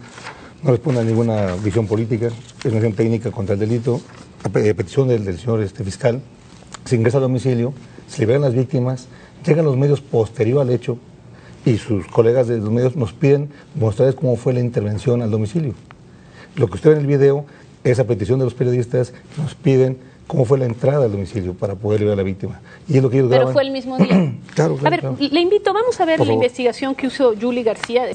no responde a ninguna visión política, es una acción técnica contra el delito. A petición del, señor este, fiscal, se ingresa al domicilio, se liberan las víctimas, llegan los medios posterior al hecho y sus colegas de los medios nos piden mostrarles cómo fue la intervención al domicilio. Lo que usted ve en el video es a petición de los periodistas que nos piden cómo fue la entrada al domicilio para poder liberar a la víctima. Y es lo que ellos Pero graban. fue el mismo día. claro, claro, a ver, claro. le invito, vamos a ver Por la favor. investigación que hizo Julie García.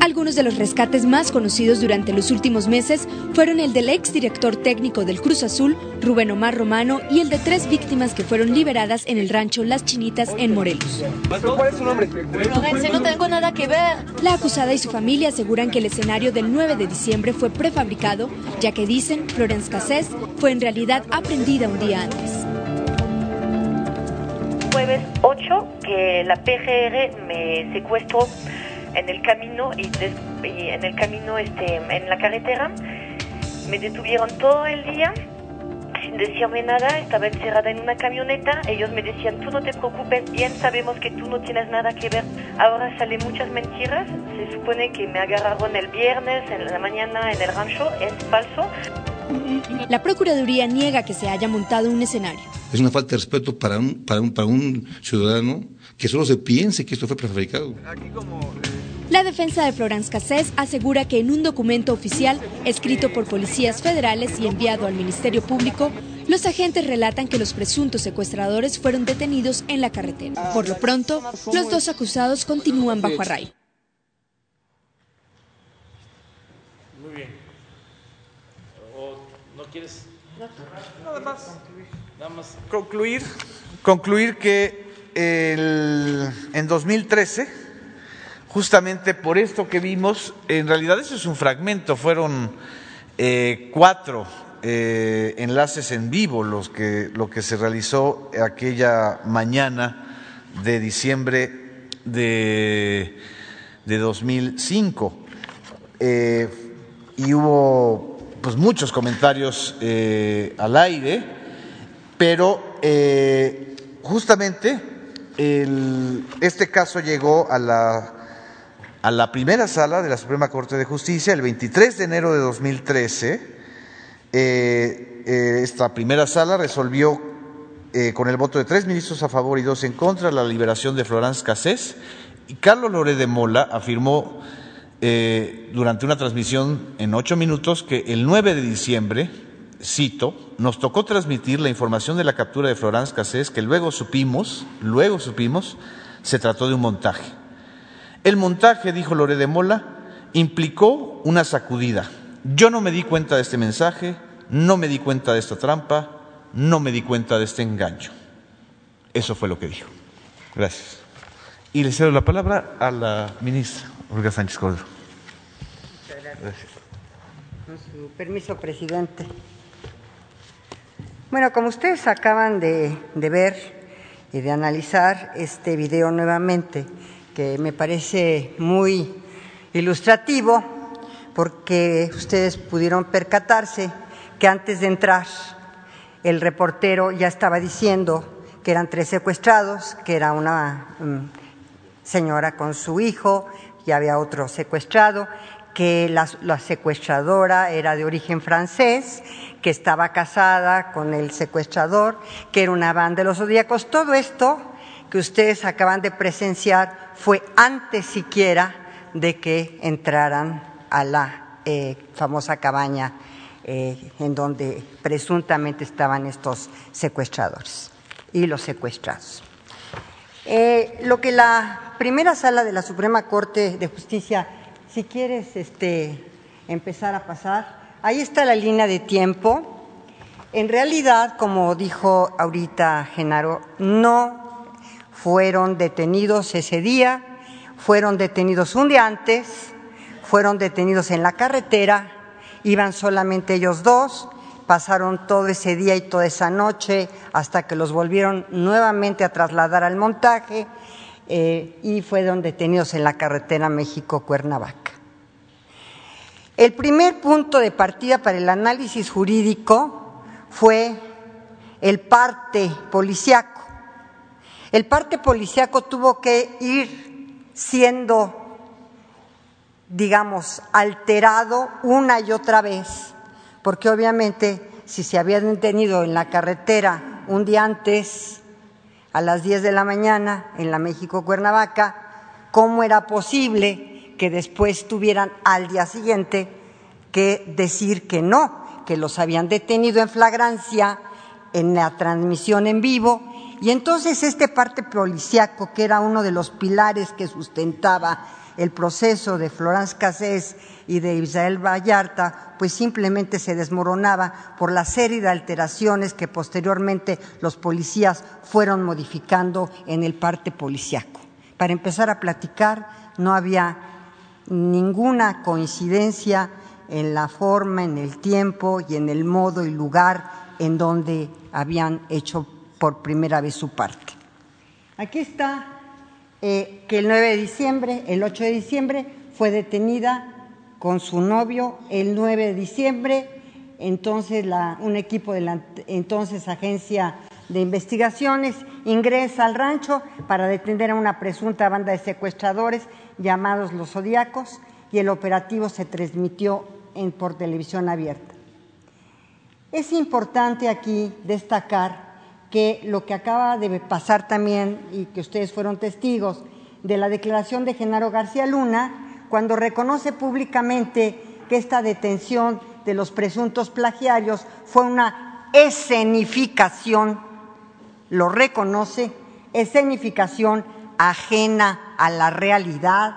Algunos de los rescates más conocidos durante los últimos meses fueron el del exdirector técnico del Cruz Azul, Rubén Omar Romano, y el de tres víctimas que fueron liberadas en el rancho Las Chinitas en Morelos. ¿Cuál es su nombre? Florence, no tengo nada que ver. La acusada y su familia aseguran que el escenario del 9 de diciembre fue prefabricado, ya que dicen Florence Cassés fue en realidad aprendida un día antes. jueves 8 que la PGR me secuestró en el camino y, des- y en el camino este en la carretera me detuvieron todo el día sin decirme nada estaba encerrada en una camioneta ellos me decían tú no te preocupes bien sabemos que tú no tienes nada que ver ahora salen muchas mentiras se supone que me agarraron el viernes en la mañana en el rancho es falso La Procuraduría niega que se haya montado un escenario. Es una falta de respeto para un, para un, para un ciudadano que solo se piense que esto fue prefabricado. La defensa de Florence Cassés asegura que en un documento oficial escrito por policías federales y enviado al Ministerio Público, los agentes relatan que los presuntos secuestradores fueron detenidos en la carretera. Por lo pronto, los dos acusados continúan bajo arraigo. Muy bien. ¿O no quieres? Nada más. Nada más. concluir, concluir que el- en 2013, justamente por esto que vimos, en realidad eso es un fragmento, fueron eh, cuatro eh, enlaces en vivo los que, lo que se realizó aquella mañana de diciembre de, de 2005. Eh, y hubo pues, muchos comentarios al aire, pero justamente este caso llegó a la, a la primera sala de la Suprema Corte de Justicia el 23 de enero de 2013. Eh, eh, esta primera sala resolvió eh, con el voto de tres ministros a favor y dos en contra la liberación de Florence Cassés y Carlos Loré de Mola afirmó eh, durante una transmisión en ocho minutos que el 9 de diciembre, cito, nos tocó transmitir la información de la captura de Florence Cassés que luego supimos, luego supimos, se trató de un montaje. El montaje, dijo Loré de Mola, implicó una sacudida. Yo no me di cuenta de este mensaje, no me di cuenta de esta trampa, no me di cuenta de este engaño. Eso fue lo que dijo. Gracias. Y le cedo la palabra a la ministra Olga Sánchez Cordero. Gracias. Con su permiso, presidente. Bueno, como ustedes acaban de, de ver y de analizar este video nuevamente, que me parece muy ilustrativo, porque ustedes pudieron percatarse que antes de entrar el reportero ya estaba diciendo que eran tres secuestrados, que era una mm, señora con su hijo y había otro secuestrado, que la, la secuestradora era de origen francés, que estaba casada con el secuestrador, que era una banda de los zodíacos. Todo esto que ustedes acaban de presenciar fue antes siquiera de que entraran a la eh, famosa cabaña eh, en donde presuntamente estaban estos secuestradores y los secuestrados. Eh, lo que la primera sala de la Suprema Corte de Justicia, si quieres este, empezar a pasar, ahí está la línea de tiempo. En realidad, como dijo ahorita Genaro, no fueron detenidos ese día, fueron detenidos un día antes, fueron detenidos en la carretera, iban solamente ellos dos, pasaron todo ese día y toda esa noche hasta que los volvieron nuevamente a trasladar al montaje eh, y fueron detenidos en la carretera México-Cuernavaca. El primer punto de partida para el análisis jurídico fue el parte policiaco. El parte policiaco tuvo que ir siendo, digamos, alterado una y otra vez, porque obviamente si se habían detenido en la carretera un día antes, a las 10 de la mañana, en la México-Cuernavaca, ¿cómo era posible que después tuvieran al día siguiente que decir que no, que los habían detenido en flagrancia en la transmisión en vivo? Y entonces este parte policiaco, que era uno de los pilares que sustentaba el proceso de Florence Cassés y de Israel Vallarta, pues simplemente se desmoronaba por la serie de alteraciones que posteriormente los policías fueron modificando en el parte policiaco. Para empezar a platicar, no había ninguna coincidencia en la forma, en el tiempo y en el modo y lugar en donde habían hecho por primera vez su parte. Aquí está eh, que el 9 de diciembre, el 8 de diciembre, fue detenida con su novio el 9 de diciembre, entonces un equipo de la entonces agencia de investigaciones ingresa al rancho para detener a una presunta banda de secuestradores llamados los Zodíacos y el operativo se transmitió por televisión abierta. Es importante aquí destacar que lo que acaba de pasar también y que ustedes fueron testigos de la declaración de Genaro García Luna, cuando reconoce públicamente que esta detención de los presuntos plagiarios fue una escenificación, lo reconoce, escenificación ajena a la realidad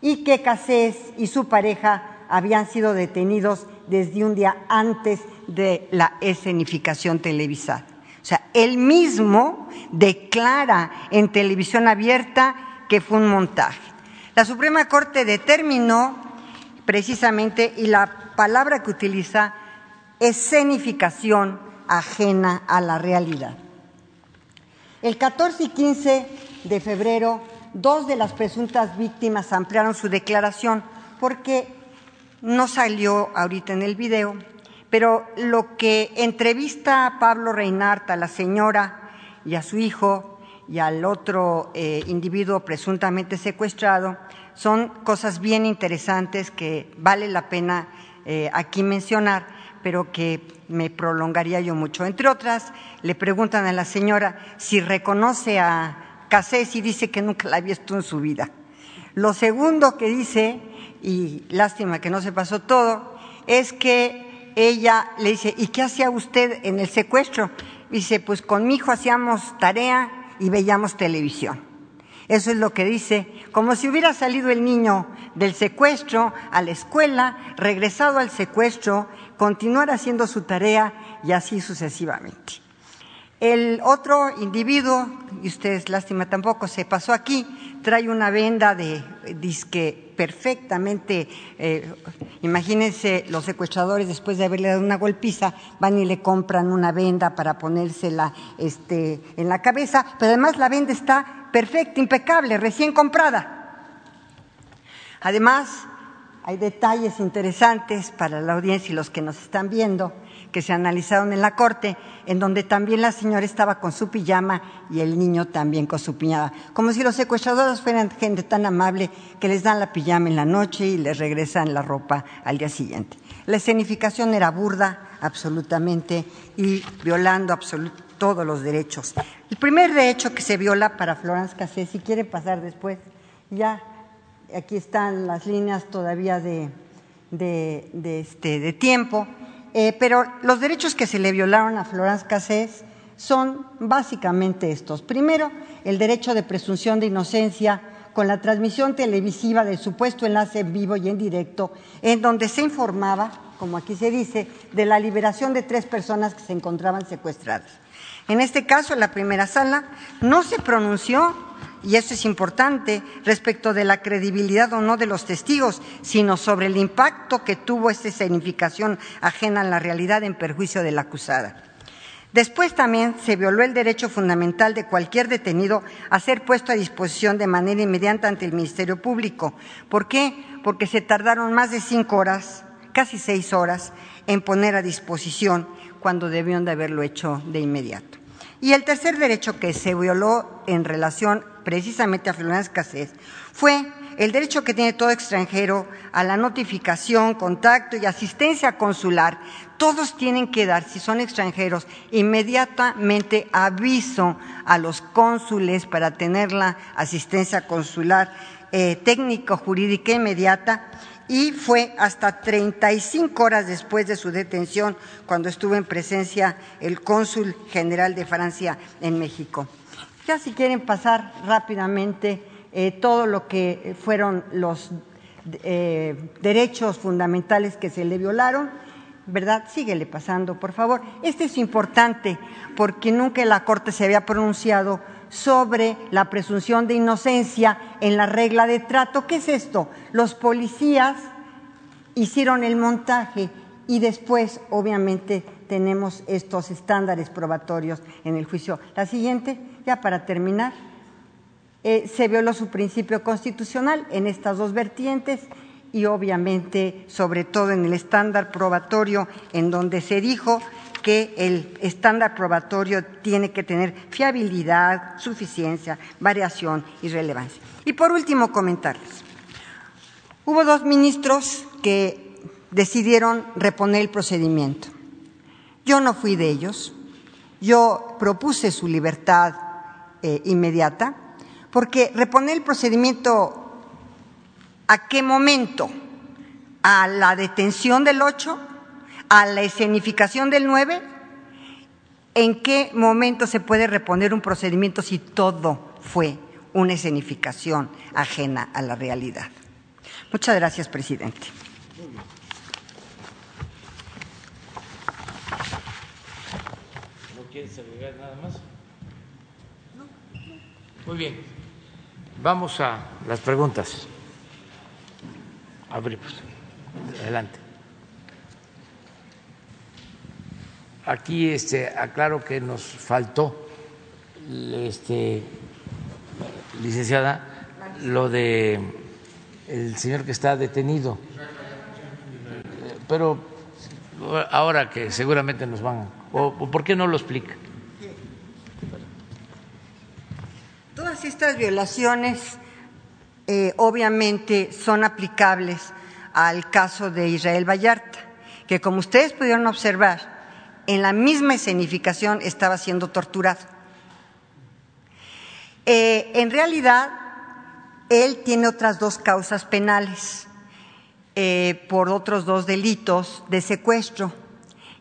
y que Casés y su pareja habían sido detenidos desde un día antes de la escenificación televisada. O sea, él mismo declara en televisión abierta que fue un montaje. La Suprema Corte determinó precisamente, y la palabra que utiliza escenificación ajena a la realidad. El 14 y 15 de febrero, dos de las presuntas víctimas ampliaron su declaración porque no salió ahorita en el video, pero lo que entrevista a Pablo Reinhardt, a la señora y a su hijo y al otro eh, individuo presuntamente secuestrado, son cosas bien interesantes que vale la pena eh, aquí mencionar, pero que me prolongaría yo mucho. Entre otras, le preguntan a la señora si reconoce a Casés y dice que nunca la ha visto en su vida. Lo segundo que dice, y lástima que no se pasó todo, es que ella le dice, ¿y qué hacía usted en el secuestro? Dice, pues con mi hijo hacíamos tarea y veíamos televisión. Eso es lo que dice, como si hubiera salido el niño del secuestro a la escuela, regresado al secuestro, continuar haciendo su tarea y así sucesivamente. El otro individuo, y ustedes lástima tampoco, se pasó aquí, trae una venda de disque perfectamente, eh, imagínense los secuestradores después de haberle dado una golpiza, van y le compran una venda para ponérsela este, en la cabeza, pero además la venda está perfecta, impecable, recién comprada. Además, hay detalles interesantes para la audiencia y los que nos están viendo que se analizaron en la corte, en donde también la señora estaba con su pijama y el niño también con su pijama, como si los secuestradores fueran gente tan amable que les dan la pijama en la noche y les regresan la ropa al día siguiente. La escenificación era burda, absolutamente, y violando todos los derechos. El primer derecho que se viola para Florence Cassé, si quiere pasar después, ya aquí están las líneas todavía de, este, de tiempo, eh, pero los derechos que se le violaron a Florence Cassés son básicamente estos. Primero, el derecho de presunción de inocencia con la transmisión televisiva del supuesto enlace en vivo y en directo, en donde se informaba, como aquí se dice, de la liberación de tres personas que se encontraban secuestradas. En este caso, la primera sala no se pronunció y esto es importante respecto de la credibilidad o no de los testigos, sino sobre el impacto que tuvo esta significación ajena a la realidad en perjuicio de la acusada. Después también se violó el derecho fundamental de cualquier detenido a ser puesto a disposición de manera inmediata ante el Ministerio Público. ¿Por qué? Porque se tardaron más de cinco horas, casi seis horas, en poner a disposición cuando debieron de haberlo hecho de inmediato. Y el tercer derecho que se violó en relación precisamente a Florence Cassés fue el derecho que tiene todo extranjero a la notificación, contacto y asistencia consular. Todos tienen que dar, si son extranjeros, inmediatamente aviso a los cónsules para tener la asistencia consular eh, técnico-jurídica inmediata y fue hasta 35 horas después de su detención cuando estuvo en presencia el cónsul general de Francia en México. Ya si quieren pasar rápidamente eh, todo lo que fueron los eh, derechos fundamentales que se le violaron, ¿verdad? Síguele pasando, por favor. Este es importante porque nunca la Corte se había pronunciado sobre la presunción de inocencia en la regla de trato. ¿Qué es esto? Los policías hicieron el montaje y después, obviamente, tenemos estos estándares probatorios en el juicio. La siguiente, ya para terminar, eh, se violó su principio constitucional en estas dos vertientes y obviamente, sobre todo en el estándar probatorio, en donde se dijo que el estándar probatorio tiene que tener fiabilidad, suficiencia, variación y relevancia. Y por último, comentarles. Hubo dos ministros que decidieron reponer el procedimiento. Yo no fui de ellos. Yo propuse su libertad eh, inmediata, porque reponer el procedimiento, ¿a qué momento? ¿A la detención del 8? a la escenificación del 9, ¿en qué momento se puede reponer un procedimiento si todo fue una escenificación ajena a la realidad? Muchas gracias, presidente. ¿No quieres agregar nada más? Muy bien. Vamos a las preguntas. Abrimos. Adelante. aquí este, aclaro que nos faltó, este, licenciada, lo de el señor que está detenido. Pero ahora que seguramente nos van, o por qué no lo explica. Todas estas violaciones eh, obviamente son aplicables al caso de Israel Vallarta, que como ustedes pudieron observar, en la misma escenificación estaba siendo torturado. Eh, en realidad, él tiene otras dos causas penales eh, por otros dos delitos de secuestro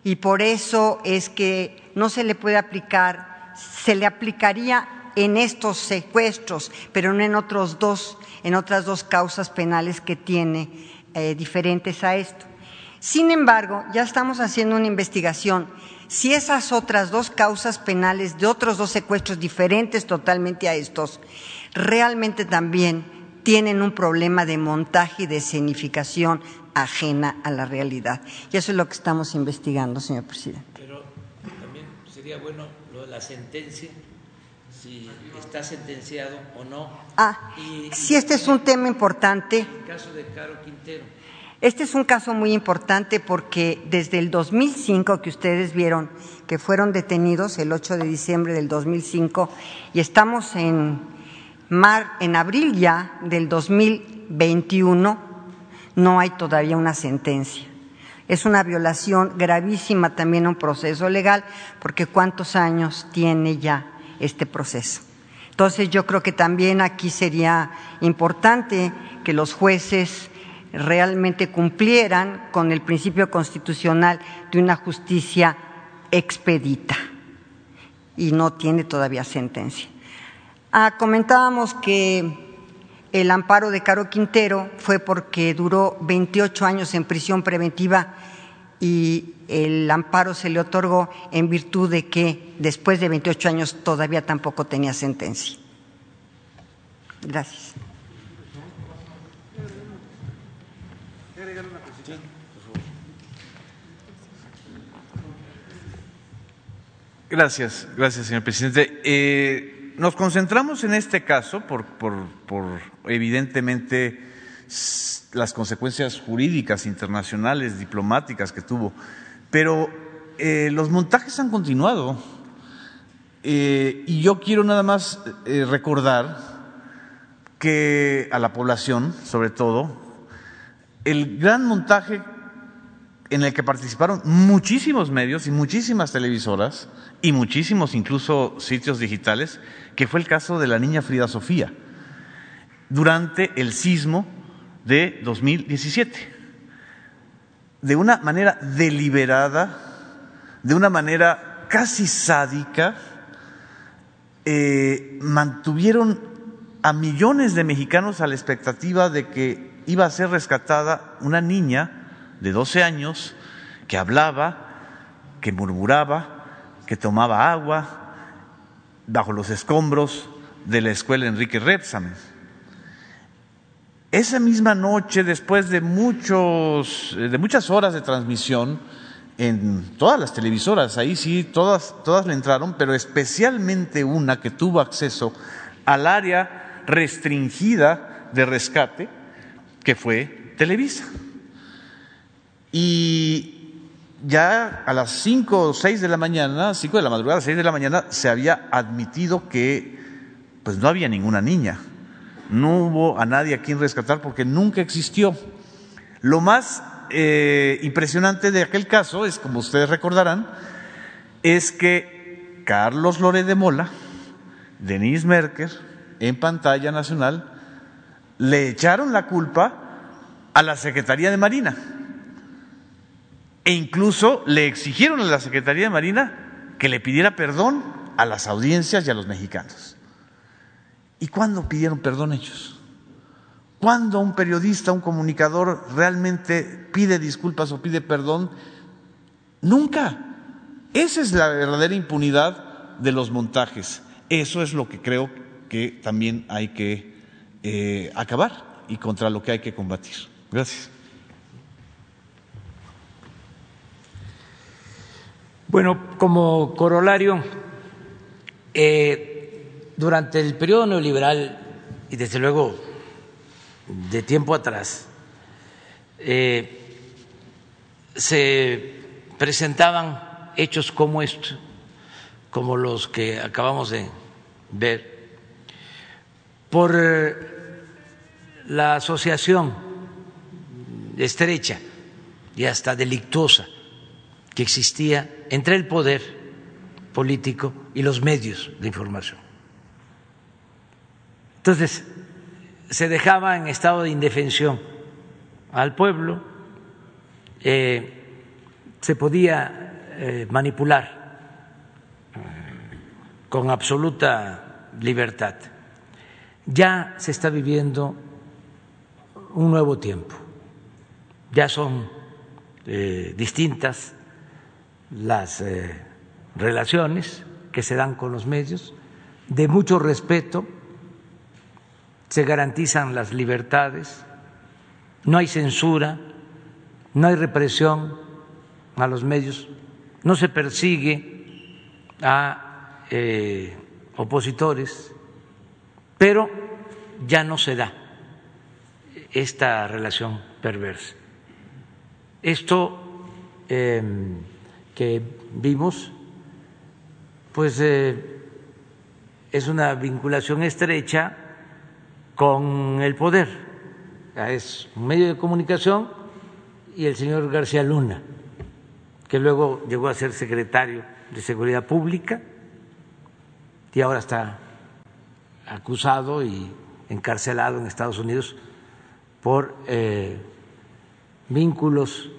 y por eso es que no se le puede aplicar, se le aplicaría en estos secuestros, pero no en otros dos, en otras dos causas penales que tiene eh, diferentes a esto. Sin embargo, ya estamos haciendo una investigación si esas otras dos causas penales de otros dos secuestros diferentes totalmente a estos realmente también tienen un problema de montaje y de escenificación ajena a la realidad. Y eso es lo que estamos investigando, señor presidente. Pero también sería bueno lo de la sentencia, si está sentenciado o no. Ah, si este es un tema importante. El caso de Caro Quintero. Este es un caso muy importante porque desde el 2005 que ustedes vieron que fueron detenidos el 8 de diciembre del 2005 y estamos en mar en abril ya del 2021 no hay todavía una sentencia. Es una violación gravísima también a un proceso legal porque cuántos años tiene ya este proceso. Entonces yo creo que también aquí sería importante que los jueces realmente cumplieran con el principio constitucional de una justicia expedita y no tiene todavía sentencia. Ah, comentábamos que el amparo de Caro Quintero fue porque duró 28 años en prisión preventiva y el amparo se le otorgó en virtud de que después de 28 años todavía tampoco tenía sentencia. Gracias. Gracias, gracias, señor presidente. Eh, nos concentramos en este caso por, evidentemente las consecuencias jurídicas, internacionales, diplomáticas que tuvo, pero eh, los montajes han continuado. Eh, y yo quiero nada más recordar que a la población, sobre todo, el gran montaje en el que participaron muchísimos medios y muchísimas televisoras y muchísimos incluso sitios digitales, que fue el caso de la niña Frida Sofía, durante el sismo de 2017. De una manera deliberada, de una manera casi sádica, eh, mantuvieron a millones de mexicanos a la expectativa de que iba a ser rescatada una niña de 12 años que hablaba, que murmuraba, que tomaba agua bajo los escombros de la escuela Enrique Repsamen. Esa misma noche, después de, muchos, de muchas horas de transmisión en todas las televisoras, ahí sí, todas, todas le entraron, pero especialmente una que tuvo acceso al área restringida de rescate, que fue Televisa. Y ya a las cinco o seis de la mañana, cinco de la madrugada, seis de la mañana, se había admitido que pues no había ninguna niña. No hubo a nadie a quien rescatar porque nunca existió. Lo más eh, impresionante de aquel caso es, como ustedes recordarán, es que Carlos Lore de Mola, Denise Merker, en pantalla nacional, le echaron la culpa a la Secretaría de Marina e incluso le exigieron a la Secretaría de Marina que le pidiera perdón a las audiencias y a los mexicanos. ¿Y cuándo pidieron perdón ellos? ¿Cuándo un periodista, un comunicador realmente pide disculpas o pide perdón? Nunca. Esa es la verdadera impunidad de los montajes. Eso es lo que creo que también hay que eh, acabar y contra lo que hay que combatir. Gracias. Bueno, como corolario, eh, durante el periodo neoliberal y desde luego de tiempo atrás, eh, se presentaban hechos como estos, como los que acabamos de ver, por eh, la asociación estrecha y hasta delictuosa que existía entre el poder político y los medios de información. Entonces, se dejaba en estado de indefensión al pueblo, eh, se podía eh, manipular eh, con absoluta libertad. Ya se está viviendo un nuevo tiempo, ya son distintas las relaciones que se dan con los medios, de mucho respeto se garantizan las libertades, no hay censura, no hay represión a los medios, no se persigue a eh, opositores, pero ya no se da esta relación perversa. Esto em, que vimos, pues eh, es una vinculación estrecha con el poder. Es un medio de comunicación y el señor García Luna, que luego llegó a ser secretario de Seguridad Pública y ahora está acusado y encarcelado en Estados Unidos por eh, vínculos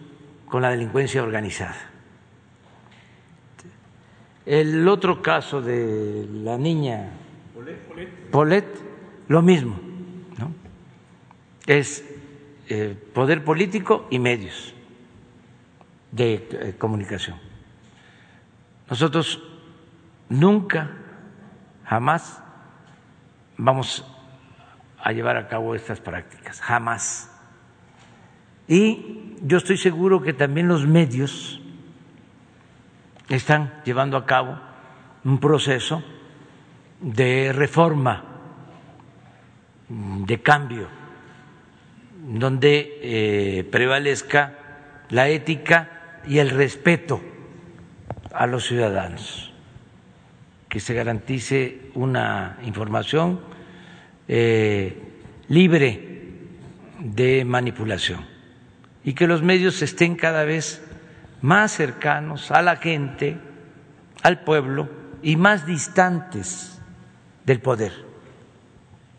con la delincuencia organizada. El otro caso de la niña Polet, lo mismo es eh, poder político y medios de eh, comunicación. Nosotros nunca, jamás vamos a llevar a cabo estas prácticas, jamás. Y yo estoy seguro que también los medios están llevando a cabo un proceso de reforma, de cambio donde eh, prevalezca la ética y el respeto a los ciudadanos, que se garantice una información eh, libre de manipulación y que los medios estén cada vez más cercanos a la gente, al pueblo y más distantes del poder,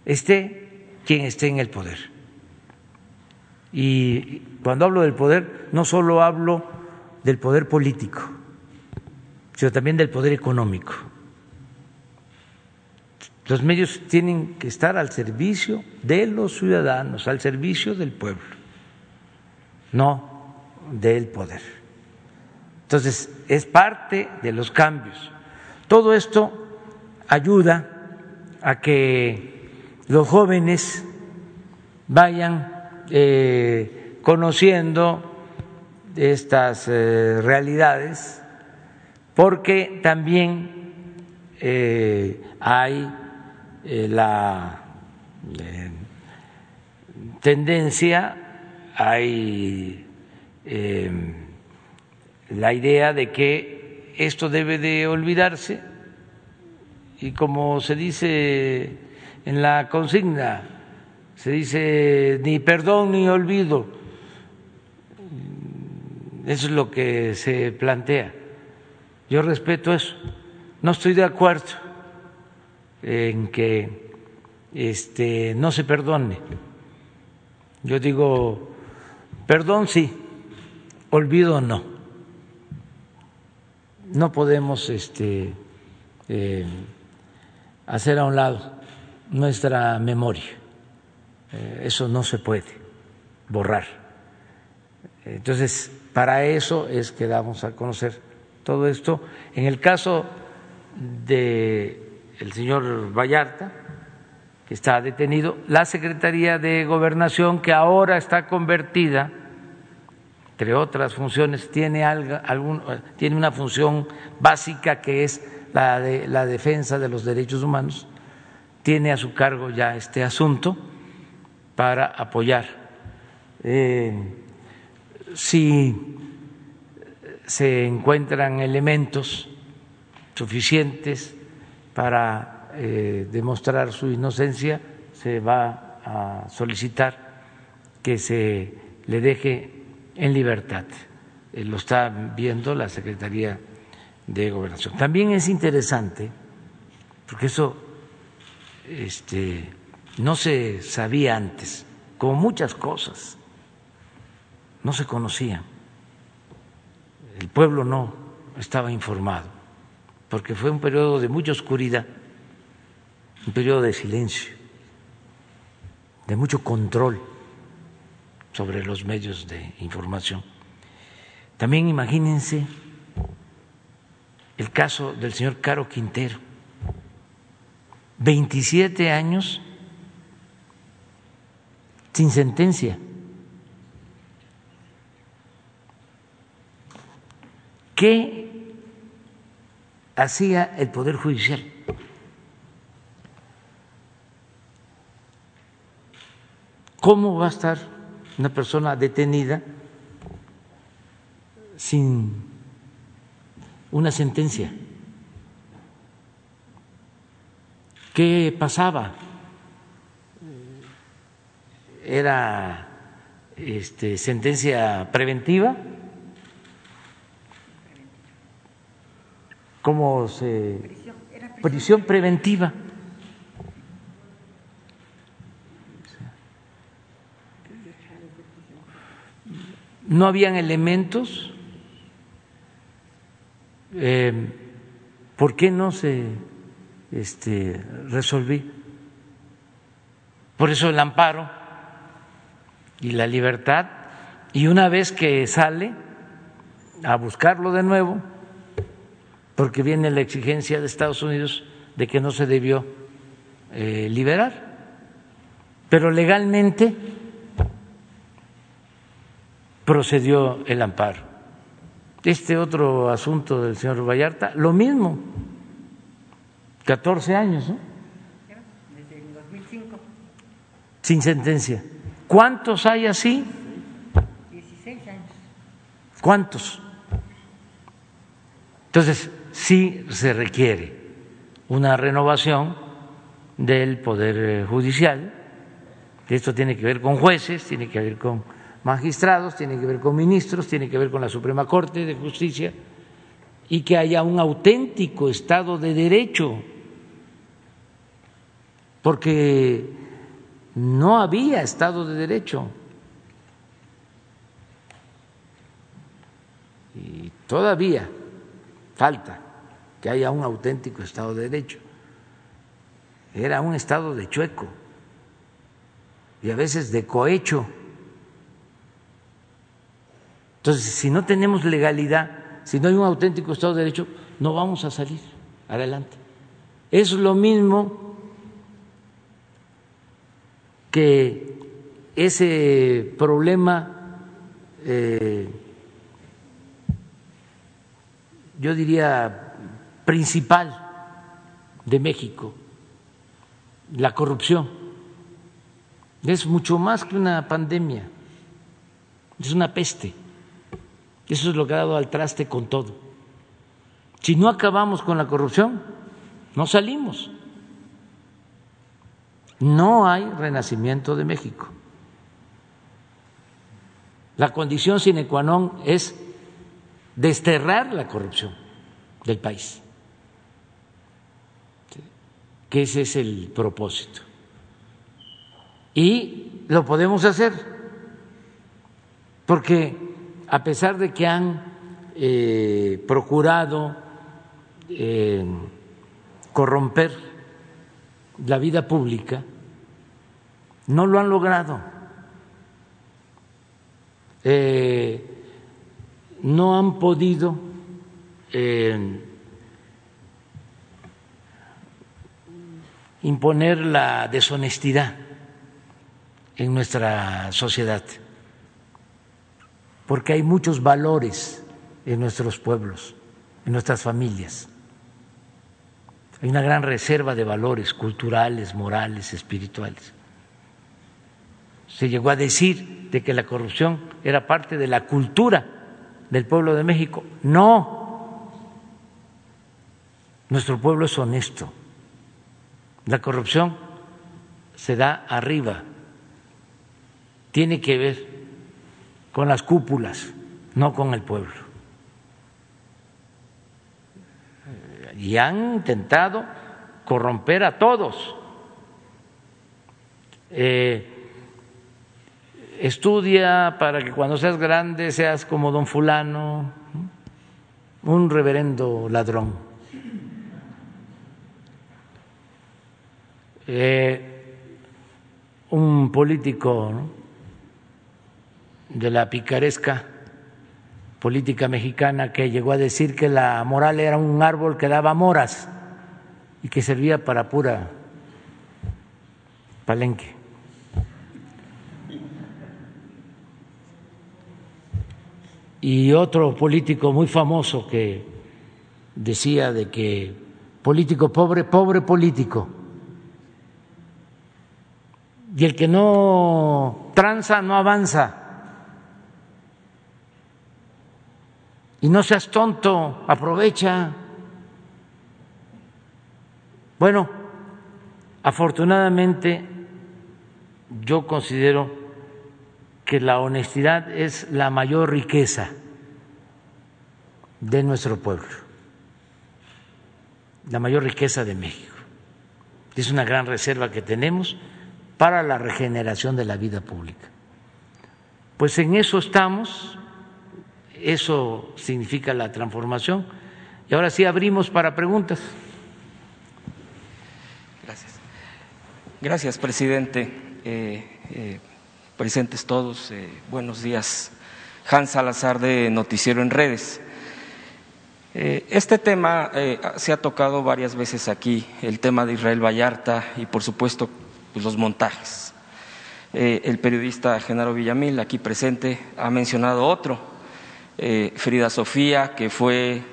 esté quien esté en el poder. Y cuando hablo del poder, no solo hablo del poder político, sino también del poder económico. Los medios tienen que estar al servicio de los ciudadanos, al servicio del pueblo, no del poder. Entonces, es parte de los cambios. Todo esto ayuda a que los jóvenes vayan eh, conociendo estas eh, realidades, porque también eh, hay la tendencia, hay la idea de que esto debe de olvidarse y como se dice en la consigna, se dice ni perdón ni olvido. Eso es lo que se plantea. Yo respeto eso. No estoy de acuerdo en que este, no se perdone. Yo digo, perdón sí, olvido no. No podemos este, eh, hacer a un lado nuestra memoria. Eh, eso no se puede borrar. Entonces, para eso es que damos a conocer todo esto. En el caso del el señor Vallarta, que está detenido, la Secretaría de Gobernación, que ahora está convertida entre otras funciones, tiene, algún, tiene una función básica que es la de la defensa de los derechos humanos. Tiene a su cargo ya este asunto para apoyar. Eh, si se encuentran elementos suficientes para eh, demostrar su inocencia, se va a solicitar que se le deje en libertad. Eh, lo está viendo la Secretaría de Gobernación. También es interesante, porque eso este, no se sabía antes, como muchas cosas, no se conocían. El pueblo no estaba informado, porque fue un periodo de mucha oscuridad, un periodo de silencio, de mucho control sobre los medios de información. También imagínense el caso del señor Caro Quintero, 27 años sin sentencia. ¿Qué hacía el Poder Judicial? ¿Cómo va a estar una persona detenida sin una sentencia. ¿Qué pasaba? ¿Era este, sentencia preventiva? ¿Cómo se...? Prisión preventiva. no habían elementos. Eh, ¿Por qué no se este, resolví? Por eso el amparo y la libertad. Y una vez que sale a buscarlo de nuevo, porque viene la exigencia de Estados Unidos de que no se debió eh, liberar, pero legalmente procedió el amparo. Este otro asunto del señor Vallarta, lo mismo, 14 años, ¿no? Desde el 2005. Sin sentencia. ¿Cuántos hay así? 16 años. ¿Cuántos? Entonces, sí se requiere una renovación del Poder eh, Judicial. Esto tiene que ver con jueces, tiene que ver con magistrados, tiene que ver con ministros, tiene que ver con la Suprema Corte de Justicia y que haya un auténtico Estado de Derecho, porque no había Estado de Derecho. Y todavía falta que haya un auténtico Estado de Derecho. Era un Estado de chueco y a veces de cohecho. Entonces, si no tenemos legalidad, si no hay un auténtico Estado de Derecho, no vamos a salir adelante. Es lo mismo que ese problema, eh, yo diría, principal de México, la corrupción. Es mucho más que una pandemia, es una peste. Eso es lo que ha dado al traste con todo. Si no acabamos con la corrupción, no salimos. No hay renacimiento de México. La condición sine qua non es desterrar la corrupción del país, que ese es el propósito. Y lo podemos hacer, porque a pesar de que han eh, procurado eh, corromper la vida pública, no lo han logrado. Eh, no han podido imponer la deshonestidad en nuestra sociedad porque hay muchos valores en nuestros pueblos, en nuestras familias. Hay una gran reserva de valores culturales, morales, espirituales. Se llegó a decir de que la corrupción era parte de la cultura del pueblo de México. No, nuestro pueblo es honesto. La corrupción se da arriba, tiene que ver con las cúpulas, no con el pueblo. Y han intentado corromper a todos. Eh, estudia para que cuando seas grande seas como don fulano, un reverendo ladrón. Eh, un político de la picaresca política mexicana que llegó a decir que la moral era un árbol que daba moras y que servía para pura palenque. Y otro político muy famoso que decía de que político pobre, pobre político. Y el que no tranza no avanza. Y no seas tonto, aprovecha. Bueno, afortunadamente yo considero que la honestidad es la mayor riqueza de nuestro pueblo, la mayor riqueza de México. Es una gran reserva que tenemos para la regeneración de la vida pública. Pues en eso estamos, eso significa la transformación. Y ahora sí abrimos para preguntas. Gracias. Gracias, presidente. Eh, eh, presentes todos, eh, buenos días. Hans Salazar de Noticiero en Redes. Este tema se ha tocado varias veces aquí, el tema de Israel Vallarta y, por supuesto, pues, los montajes. El periodista Genaro Villamil, aquí presente, ha mencionado otro, eh, Frida Sofía, que fue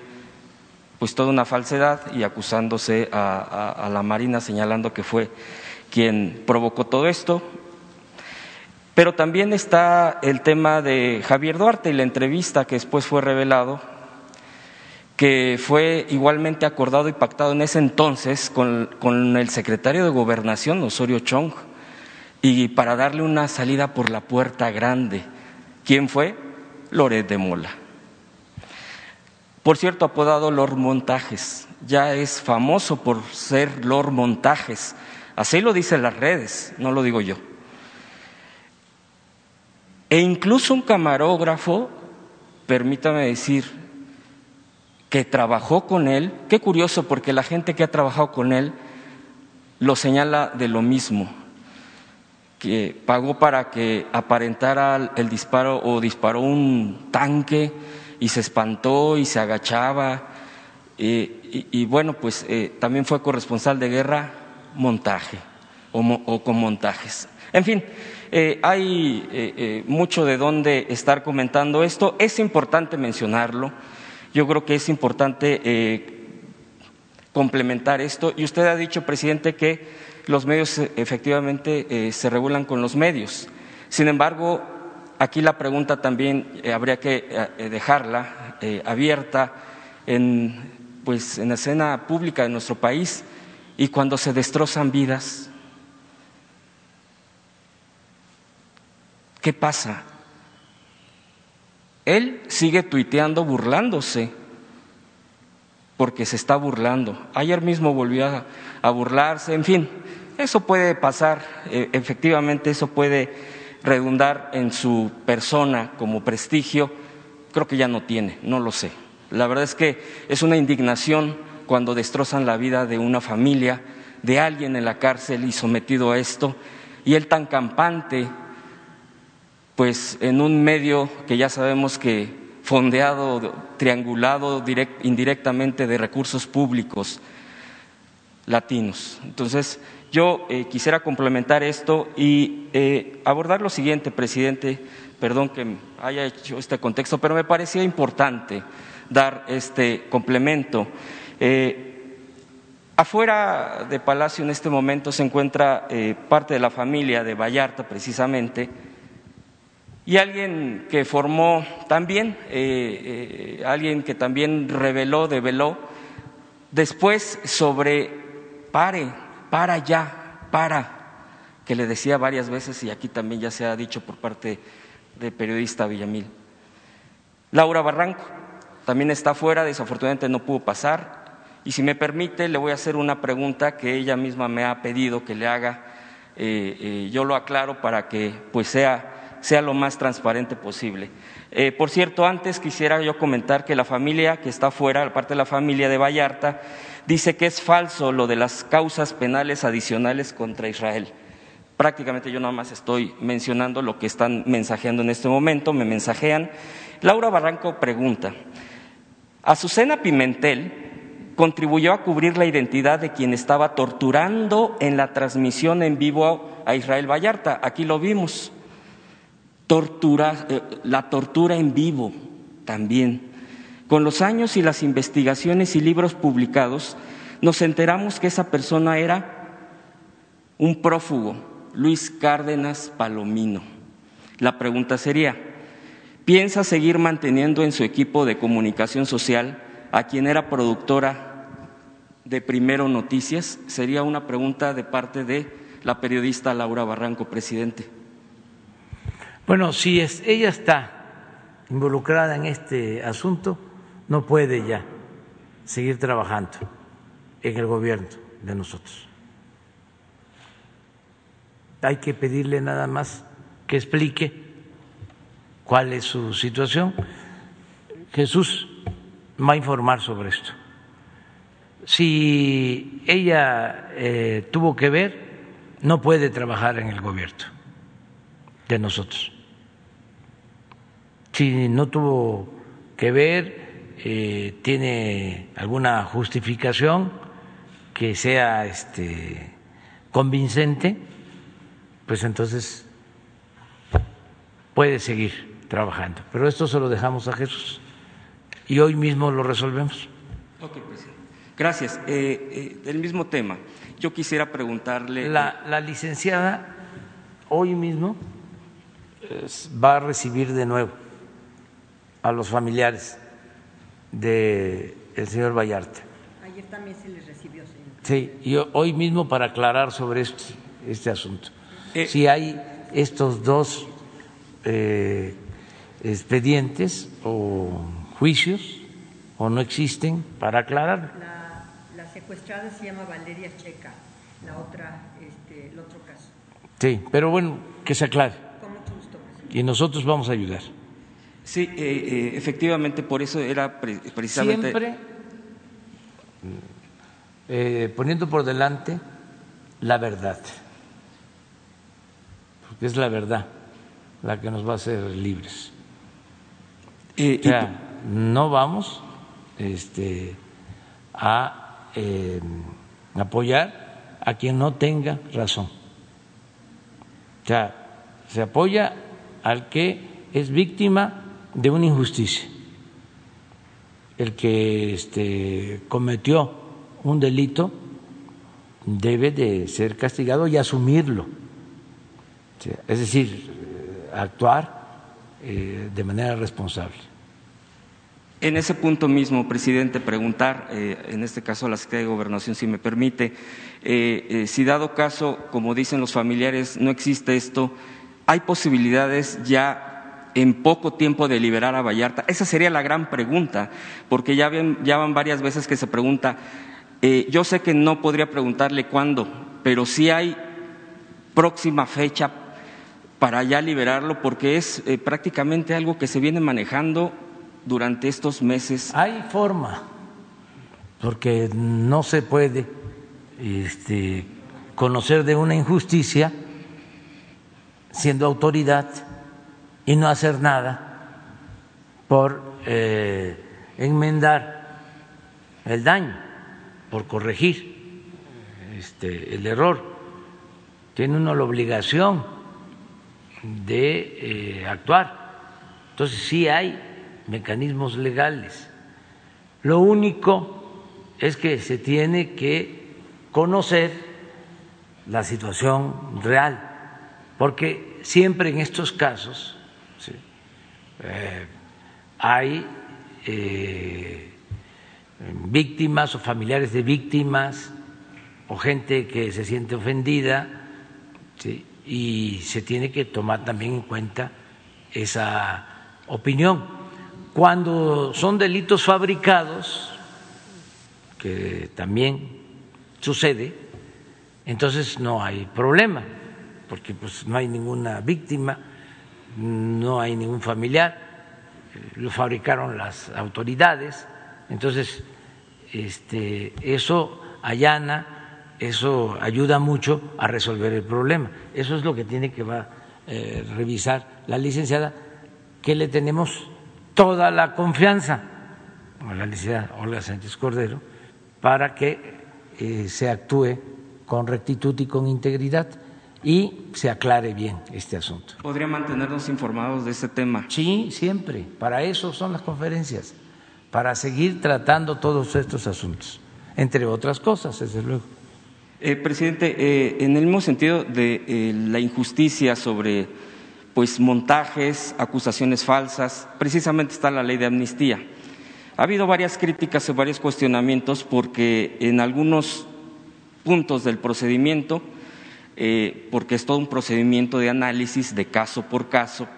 pues toda una falsedad y acusándose a, la Marina, señalando que fue quien provocó todo esto. Pero también está el tema de Javier Duarte y la entrevista que después fue revelado, que fue igualmente acordado y pactado en ese entonces con, con el secretario de Gobernación, Osorio Chong, y para darle una salida por la puerta grande. ¿Quién fue? Loret de Mola. Por cierto, apodado Lord Montajes, ya es famoso por ser Lord Montajes. Así lo dicen las redes, no lo digo yo. E incluso un camarógrafo, permítame decir, que trabajó con él, qué curioso porque la gente que ha trabajado con él lo señala de lo mismo que pagó para que aparentara el disparo o disparó un tanque y se espantó y se agachaba. y, bueno, pues eh, también fue corresponsal de guerra montaje o, con montajes. En fin, eh, hay eh, mucho de dónde estar comentando esto. Es importante mencionarlo. Yo creo que es importante complementar esto. Y usted ha dicho, presidente, que los medios eh, efectivamente eh, se regulan con los medios. Sin embargo, aquí la pregunta también eh, habría que dejarla abierta en, pues, en la escena pública de nuestro país y cuando se destrozan vidas. ¿Qué pasa? Él sigue tuiteando burlándose porque se está burlando. Ayer mismo volvió a burlarse, en fin, eso puede pasar, eh, efectivamente eso puede redundar en su persona como prestigio, creo que ya no tiene, no lo sé. La verdad es que es una indignación cuando destrozan la vida de una familia, de alguien en la cárcel y sometido a esto, y él tan campante, pues en un medio que ya sabemos que fondeado, triangulado indirectamente de recursos públicos latinos. Entonces, yo eh, quisiera complementar esto y eh, abordar lo siguiente, presidente, perdón que haya hecho este contexto, pero me parecía importante dar este complemento. Eh, afuera de Palacio en este momento se encuentra parte de la familia de Vallarta, precisamente, y alguien que formó también, alguien que también reveló, develó, después sobre pare, para ya, para, que le decía varias veces y aquí también ya se ha dicho por parte del periodista Villamil. Laura Barranco también está afuera, desafortunadamente no pudo pasar. Y si me permite, le voy a hacer una pregunta que ella misma me ha pedido que le haga. Eh, eh, yo lo aclaro para que pues sea, sea lo más transparente posible. Eh, por cierto, antes quisiera yo comentar que la familia que está afuera, la parte de la familia de Vallarta, dice que es falso lo de las causas penales adicionales contra Israel. Prácticamente yo nada más estoy mencionando lo que están mensajeando en este momento, me mensajean. Laura Barranco pregunta, Azucena Pimentel contribuyó a cubrir la identidad de quien estaba torturando en la transmisión en vivo a Israel Vallarta. Aquí lo vimos. Tortura, eh, la tortura en vivo también. Con los años y las investigaciones y libros publicados, nos enteramos que esa persona era un prófugo, Luis Cárdenas Palomino. La pregunta sería, ¿piensa seguir manteniendo en su equipo de comunicación social a quien era productora de Primero Noticias? Sería una pregunta de parte de la periodista Laura Barranco, presidente. Bueno, si es, ella está involucrada en este asunto, no puede ya seguir trabajando en el gobierno de nosotros hay que pedirle nada más que explique cuál es su situación. Jesús va a informar sobre esto. Si ella eh, tuvo que ver, no puede trabajar en el gobierno de nosotros. Si no tuvo que ver, eh, tiene alguna justificación que sea este, convincente, pues entonces puede seguir trabajando. Pero esto se lo dejamos a Jesús y hoy mismo lo resolvemos. Ok, presidente. Gracias. Eh, eh, del mismo tema, yo quisiera preguntarle. La, la licenciada hoy mismo va a recibir de nuevo a los familiares del el señor Vallarta. Ayer también se les recibió, señor. Sí, y hoy mismo para aclarar sobre este, este asunto. si hay estos dos eh, expedientes o juicios o no existen para aclarar. La, la, secuestrada se llama Valeria Checa, la otra, este, el otro caso. Sí, pero bueno, que se aclare. Con mucho gusto. Y nosotros vamos a ayudar. Sí, eh, eh, efectivamente, por eso era precisamente. Siempre eh, poniendo por delante la verdad, porque es la verdad la que nos va a hacer libres. Eh, o sea, no vamos este, a eh, apoyar a quien no tenga razón. O sea, se apoya al que es víctima de una injusticia, el que este, cometió un delito debe de ser castigado y asumirlo, es decir, actuar eh, de manera responsable. En ese punto mismo, presidente, preguntar, eh, en este caso a la Secretaría de Gobernación, si me permite, eh, eh, si dado caso, como dicen los familiares, no existe esto, ¿hay posibilidades ya en poco tiempo de liberar a Vallarta? Esa sería la gran pregunta, porque ya, van varias veces que se pregunta, eh, yo sé que no podría preguntarle cuándo, pero sí hay próxima fecha para ya liberarlo, porque es eh, prácticamente algo que se viene manejando durante estos meses. Hay forma, porque no se puede este, conocer de una injusticia siendo autoridad y no hacer nada por eh, enmendar el daño, por corregir este, el error. Tiene uno la obligación de eh, actuar. Entonces sí hay mecanismos legales. Lo único es que se tiene que conocer la situación real, porque siempre en estos casos eh, hay eh, víctimas o familiares de víctimas o gente que se siente ofendida y se tiene que tomar también en cuenta esa opinión. Cuando son delitos fabricados, que también sucede, entonces no hay problema, porque pues no hay ninguna víctima, no hay ningún familiar, lo fabricaron las autoridades, entonces este, eso allana, eso ayuda mucho a resolver el problema. Eso es lo que tiene que va, eh, revisar la licenciada, que le tenemos toda la confianza a la licenciada Olga Sánchez Cordero para que eh, se actúe con rectitud y con integridad y se aclare bien este asunto. ¿Podría mantenernos informados de este tema? Sí, siempre. Para eso son las conferencias, para seguir tratando todos estos asuntos, entre otras cosas, desde luego. Eh, presidente, eh, en el mismo sentido de eh, la injusticia sobre pues montajes, acusaciones falsas, precisamente está la ley de amnistía. Ha habido varias críticas y varios cuestionamientos porque en algunos puntos del procedimiento eh, porque es todo un procedimiento de análisis de caso por caso,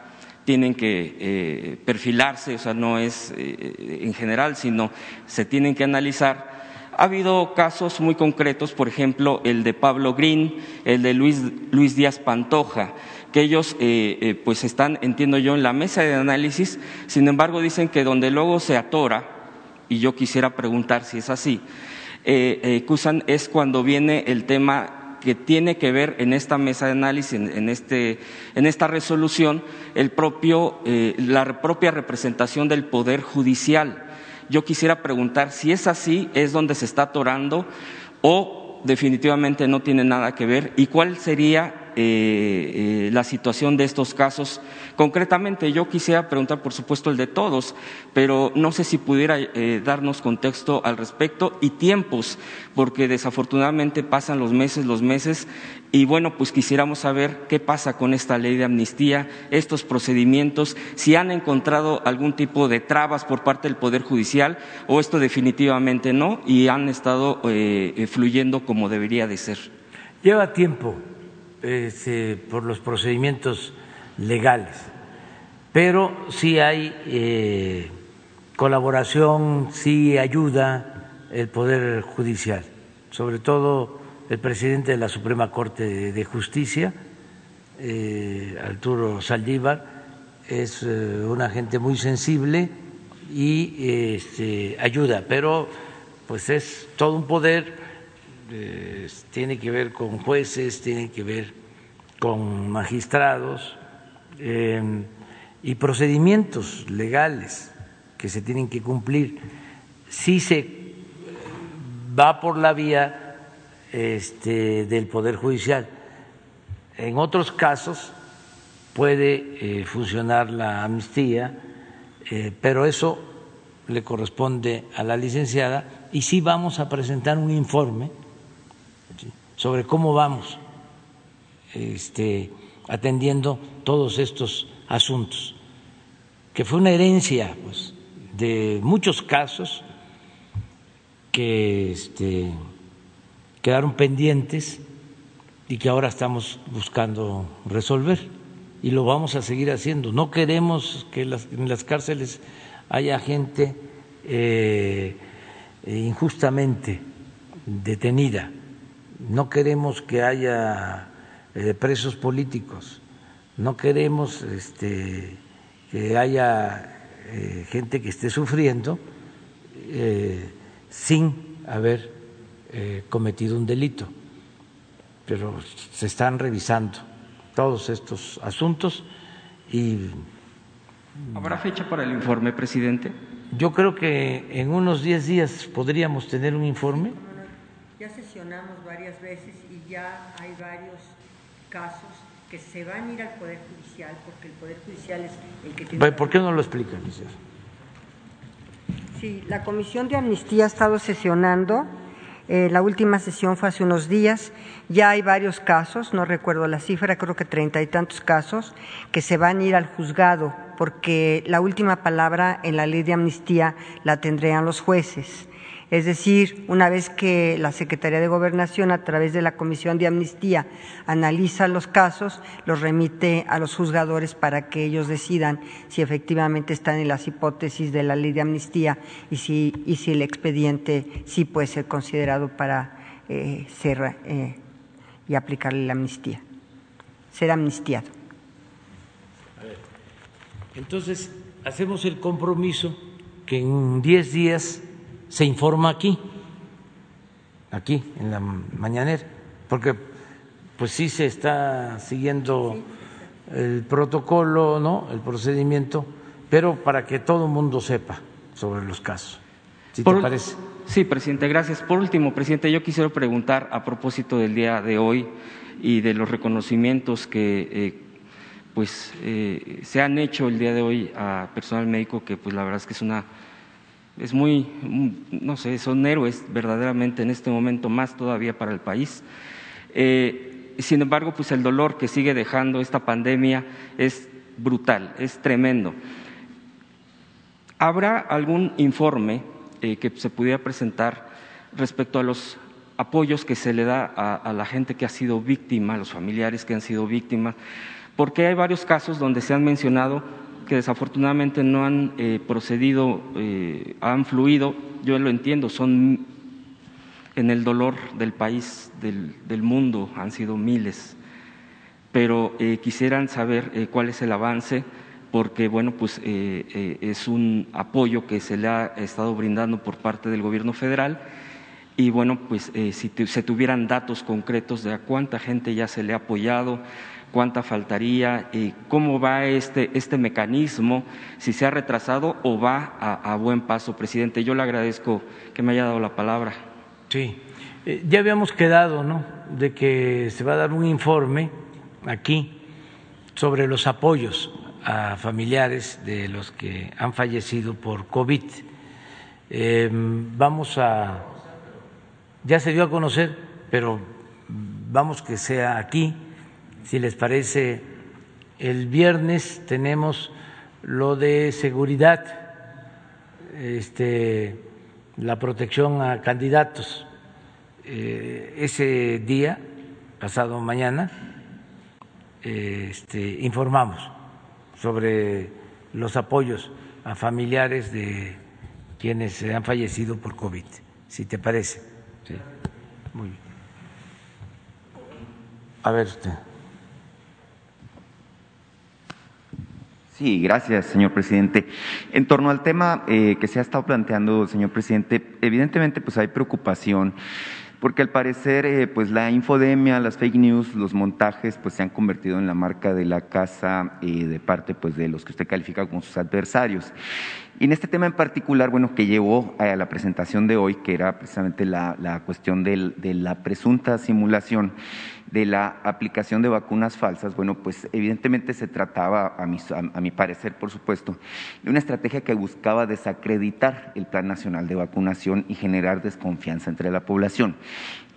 tienen que eh, perfilarse, o sea, no es eh, en general, sino se tienen que analizar. Ha habido casos muy concretos, por ejemplo, el de Pablo Green, el de Luis, Luis Díaz Pantoja, que ellos pues están, entiendo yo, en la mesa de análisis, sin embargo dicen que donde luego se atora, y yo quisiera preguntar si es así, acusan es cuando viene el tema que tiene que ver en esta mesa de análisis, en, este, en esta resolución, el propio, eh, la propia representación del Poder Judicial. Yo quisiera preguntar si es así, es donde se está atorando o definitivamente no tiene nada que ver y cuál sería eh, eh, la situación de estos casos. Concretamente, yo quisiera preguntar, por supuesto, el de todos, pero no sé si pudiera eh, darnos contexto al respecto y tiempos, porque desafortunadamente pasan los meses, los meses, y bueno, pues quisiéramos saber qué pasa con esta ley de amnistía, estos procedimientos, si han encontrado algún tipo de trabas por parte del Poder Judicial o esto definitivamente no y han estado fluyendo como debería de ser. Lleva tiempo por los procedimientos legales, pero sí hay eh, colaboración, sí ayuda el Poder Judicial, sobre todo el presidente de la Suprema Corte de Justicia, eh, Arturo Saldívar, es eh, una gente muy sensible y este, ayuda, pero pues es todo un poder eh, tiene que ver con jueces, tiene que ver con magistrados em, y procedimientos legales que se tienen que cumplir. Si se va por la vía este, del Poder Judicial, en otros casos puede eh, funcionar la amnistía, eh, pero eso le corresponde a la licenciada y sí vamos a presentar un informe sobre cómo vamos este, atendiendo todos estos asuntos, que fue una herencia pues, de muchos casos que este, quedaron pendientes y que ahora estamos buscando resolver y lo vamos a seguir haciendo. No queremos que en las cárceles haya gente eh, injustamente detenida no queremos que haya eh, presos políticos, no queremos este, que haya eh, gente que esté sufriendo eh, sin haber cometido un delito. Pero se están revisando todos estos asuntos y. ¿Habrá fecha para el informe, presidente? Yo creo que en unos 10 días podríamos tener un informe. Ya sesionamos varias veces y ya hay varios casos que se van a ir al Poder Judicial porque el Poder Judicial es el que tiene... ¿Por qué no lo explican, licenciado? Sí, la Comisión de Amnistía ha estado sesionando. Eh, la última sesión fue hace unos días. Ya hay varios casos, no recuerdo la cifra, creo que treinta y tantos casos, que se van a ir al juzgado porque la última palabra en la ley de amnistía la tendrían los jueces. Es decir, una vez que la Secretaría de Gobernación, a través de la Comisión de Amnistía, analiza los casos, los remite a los juzgadores para que ellos decidan si efectivamente están en las hipótesis de la ley de amnistía y si, y si el expediente sí puede ser considerado para eh, ser eh, y aplicarle la amnistía, ser amnistiado. Entonces, hacemos el compromiso que en diez días se informa aquí, aquí en la mañanera, porque pues sí se está siguiendo el protocolo, ¿no? El procedimiento, pero para que todo el mundo sepa sobre los casos. ¿Sí te parece? Sí, presidente, gracias. Por último, presidente, yo quisiera preguntar a propósito del día de hoy y de los reconocimientos que eh, pues eh, se han hecho el día de hoy a personal médico que pues la verdad es que es una es muy, no sé, son héroes verdaderamente en este momento, más todavía para el país. Eh, sin embargo, pues el dolor que sigue dejando esta pandemia es brutal, es tremendo. ¿Habrá algún informe eh, que se pudiera presentar respecto a los apoyos que se le da a, la gente que ha sido víctima, a los familiares que han sido víctimas? Porque hay varios casos donde se han mencionado que desafortunadamente no han eh, procedido, eh, han fluido, yo lo entiendo, son en el dolor del país, del, mundo, han sido miles, pero eh, quisieran saber cuál es el avance, porque bueno, pues es un apoyo que se le ha estado brindando por parte del gobierno federal. Y bueno, pues si se tuvieran datos concretos de a cuánta gente ya se le ha apoyado, cuánta faltaría, y cómo va este, este mecanismo, si se ha retrasado o va a, buen paso, presidente. Yo le agradezco que me haya dado la palabra. Sí, eh, ya habíamos quedado, ¿no?, de que se va a dar un informe aquí sobre los apoyos a familiares de los que han fallecido por COVID. Em, vamos a, ya se dio a conocer, pero vamos que sea aquí si les parece, el viernes tenemos lo de seguridad, este, la protección a candidatos. Eh, ese día, pasado mañana, este, informamos sobre los apoyos a familiares de quienes han fallecido por COVID, si te parece. Sí. Muy bien. A ver usted. Sí, gracias, señor presidente. En torno al tema eh, que se ha estado planteando, señor presidente, evidentemente pues hay preocupación porque al parecer eh, pues la infodemia, las fake news, los montajes pues se han convertido en la marca de la casa eh, de parte pues de los que usted califica como sus adversarios. Y en este tema en particular, bueno, que llevó a la presentación de hoy, que era precisamente la, cuestión de la presunta simulación, de la aplicación de vacunas falsas, bueno, pues evidentemente se trataba, a mi, a, mi, parecer, por supuesto, de una estrategia que buscaba desacreditar el Plan Nacional de Vacunación y generar desconfianza entre la población.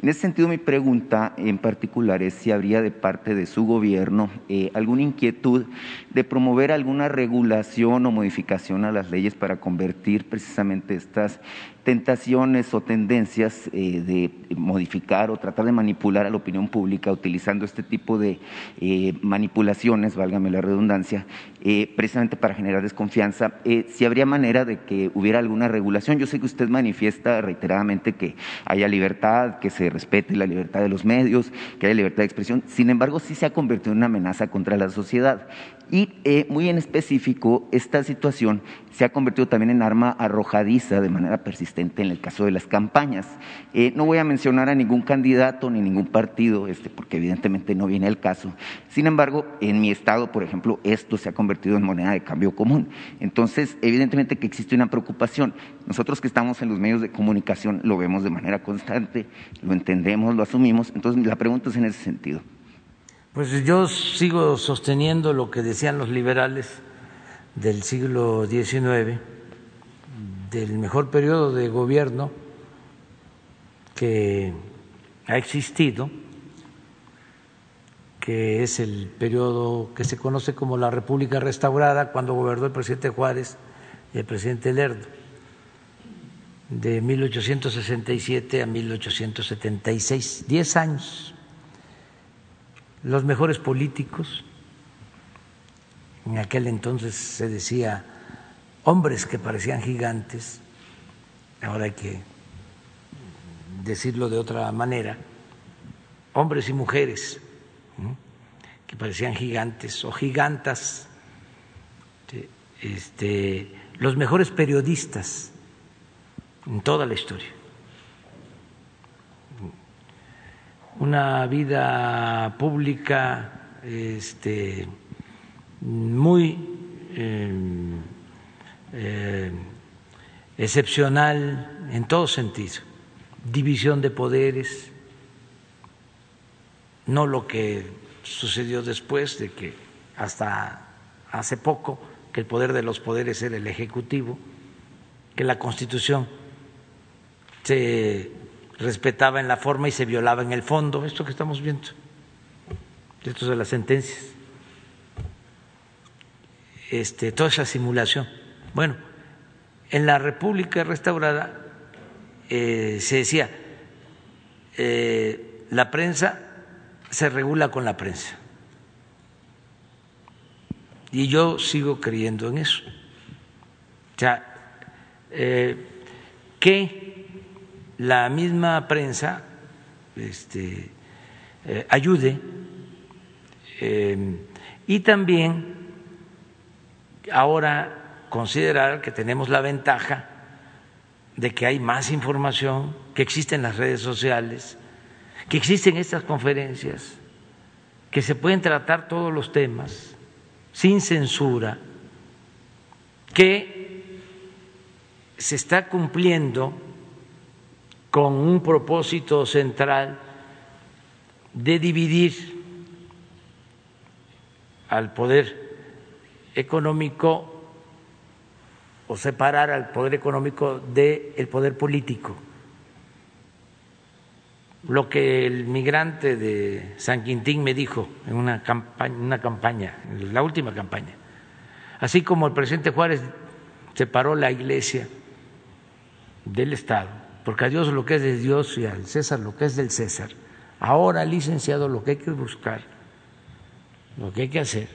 En ese sentido, mi pregunta en particular es si habría de parte de su gobierno eh, alguna inquietud de promover alguna regulación o modificación a las leyes para convertir precisamente estas tentaciones o tendencias eh, de modificar o tratar de manipular a la opinión pública utilizando este tipo de eh, manipulaciones, válgame la redundancia, eh, precisamente para generar desconfianza. si habría manera de que hubiera alguna regulación, yo sé que usted manifiesta reiteradamente que haya libertad, que se respete la libertad de los medios, que haya libertad de expresión, sin embargo sí se ha convertido en una amenaza contra la sociedad. Y eh, muy en específico, esta situación se ha convertido también en arma arrojadiza de manera persistente en el caso de las campañas. Eh, no voy a mencionar a ningún candidato ni ningún partido, este, porque evidentemente no viene el caso. Sin embargo, en mi estado, por ejemplo, esto se ha convertido en moneda de cambio común. Entonces, evidentemente que existe una preocupación. Nosotros que estamos en los medios de comunicación lo vemos de manera constante, lo entendemos, lo asumimos. Entonces, la pregunta es en ese sentido. Pues yo sigo sosteniendo lo que decían los liberales del siglo XIX, del mejor periodo de gobierno que ha existido, que es el periodo que se conoce como la República Restaurada, cuando gobernó el presidente Juárez y el presidente Lerdo, de 1867 a 1876, diez años. Los mejores políticos, en aquel entonces se decía hombres que parecían gigantes, ahora hay que decirlo de otra manera, hombres y mujeres que parecían gigantes o gigantas, este, los mejores periodistas en toda la historia. Una vida pública este, muy eh, eh, excepcional en todo sentido, división de poderes, no lo que sucedió después de que hasta hace poco que el poder de los poderes era el ejecutivo, que la Constitución se respetaba en la forma y se violaba en el fondo, esto que estamos viendo, esto de las sentencias, este, toda esa simulación. Bueno, en la República restaurada eh, se decía, eh, la prensa se regula con la prensa. Y yo sigo creyendo en eso. O sea, eh, que la misma prensa este, eh, ayude eh, y también ahora considerar que tenemos la ventaja de que hay más información, que existen las redes sociales, que existen estas conferencias, que se pueden tratar todos los temas sin censura, que se está cumpliendo con un propósito central de dividir al poder económico o separar al poder económico del poder político lo que el migrante de San Quintín me dijo en una campaña, una campaña, en la última campaña. Así como el presidente Juárez separó la iglesia del Estado, porque a Dios lo que es de Dios y al César lo que es del César. Ahora, licenciado, lo que hay que buscar, lo que hay que hacer,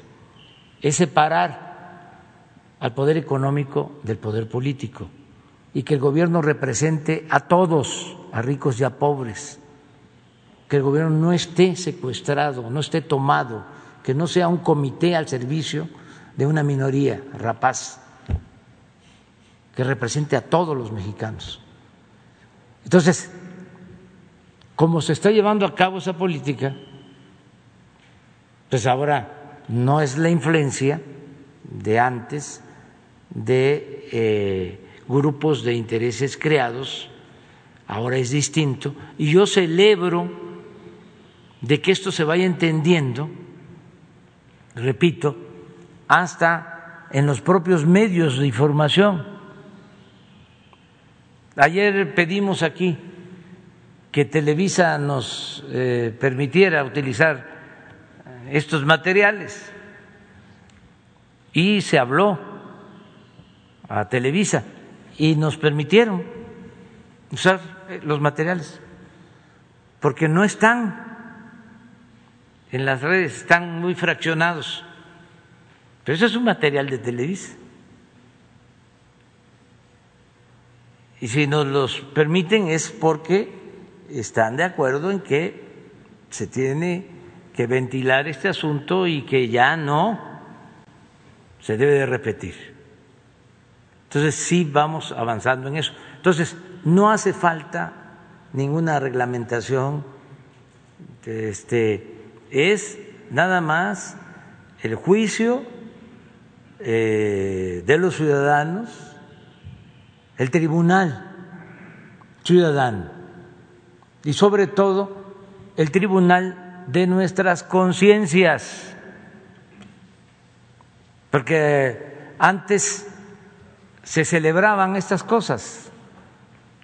es separar al poder económico del poder político y que el gobierno represente a todos, a ricos y a pobres que el gobierno no esté secuestrado, no esté tomado, que no sea un comité al servicio de una minoría rapaz, que represente a todos los mexicanos. Entonces, como se está llevando a cabo esa política, pues ahora no es la influencia de antes de eh, grupos de intereses creados, ahora es distinto, y yo celebro de que esto se vaya entendiendo, repito, hasta en los propios medios de información. Ayer pedimos aquí que Televisa nos eh, permitiera utilizar estos materiales y se habló a Televisa y nos permitieron usar los materiales porque no están en las redes están muy fraccionados. Pero eso es un material de Televisa. Y si nos los permiten es porque están de acuerdo en que se tiene que ventilar este asunto y que ya no se debe de repetir. Entonces sí vamos avanzando en eso. Entonces no hace falta ninguna reglamentación este, es nada más el juicio eh, de los ciudadanos, el tribunal ciudadano. Y sobre todo el tribunal de nuestras conciencias, porque antes se celebraban estas cosas,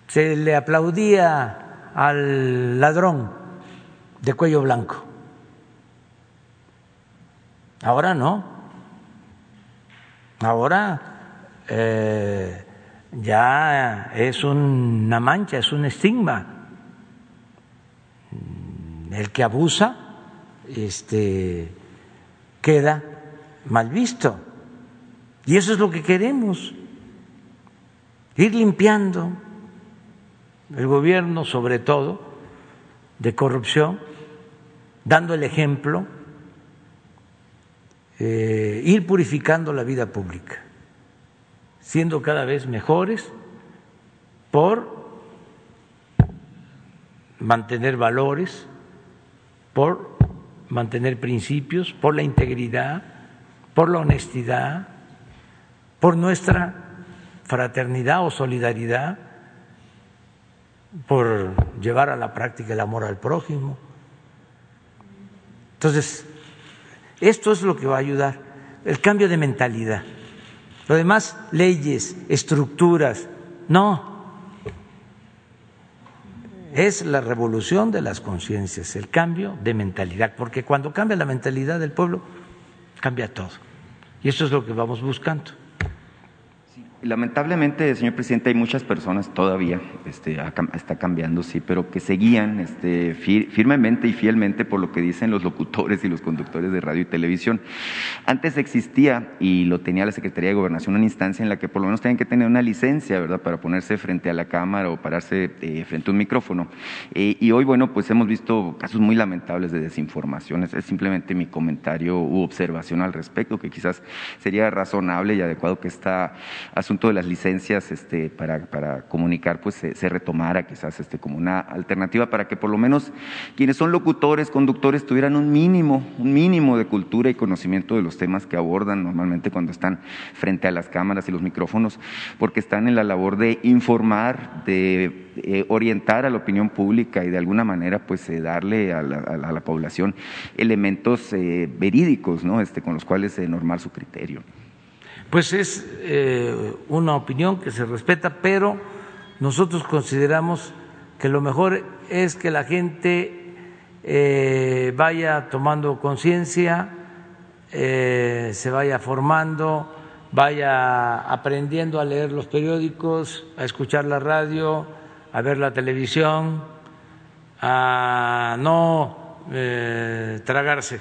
se le aplaudía al ladrón de cuello blanco. Ahora no. Ahora eh, ya es una mancha, es un estigma. El que abusa este, queda mal visto. Y eso es lo que queremos, ir limpiando el gobierno sobre todo de corrupción, dando el ejemplo, eh, ir purificando la vida pública siendo cada vez mejores por mantener valores, por mantener principios, por la integridad, por la honestidad, por nuestra fraternidad o solidaridad, por llevar a la práctica el amor al prójimo. Entonces, esto es lo que va a ayudar, el cambio de mentalidad. Lo demás, leyes, estructuras, no. Es la revolución de las conciencias, el cambio de mentalidad, porque cuando cambia la mentalidad del pueblo, cambia todo. Y eso es lo que vamos buscando. Lamentablemente, señor presidente, hay muchas personas todavía, este, está cambiando, sí, pero que seguían este, firmemente y fielmente por lo que dicen los locutores y los conductores de radio y televisión. Antes existía, y lo tenía la Secretaría de Gobernación, una instancia en la que por lo menos tenían que tener una licencia, ¿verdad?, para ponerse frente a la cámara o pararse eh, frente a un micrófono. Eh, y hoy, bueno, pues hemos visto casos muy lamentables de desinformación. Es, simplemente mi comentario u observación al respecto, que quizás sería razonable y adecuado que esta asunto de las licencias este, para, para comunicar pues se, retomara quizás este, como una alternativa para que por lo menos quienes son locutores, conductores tuvieran un mínimo, un mínimo de cultura y conocimiento de los temas que abordan normalmente cuando están frente a las cámaras y los micrófonos, porque están en la labor de informar, de eh, orientar a la opinión pública y de alguna manera pues eh, darle a la, población elementos eh, verídicos, ¿no? Este, con los cuales normar su criterio. Pues es eh, una opinión que se respeta, pero nosotros consideramos que lo mejor es que la gente eh, vaya tomando conciencia, eh, se vaya formando, vaya aprendiendo a leer los periódicos, a escuchar la radio, a ver la televisión, a no tragarse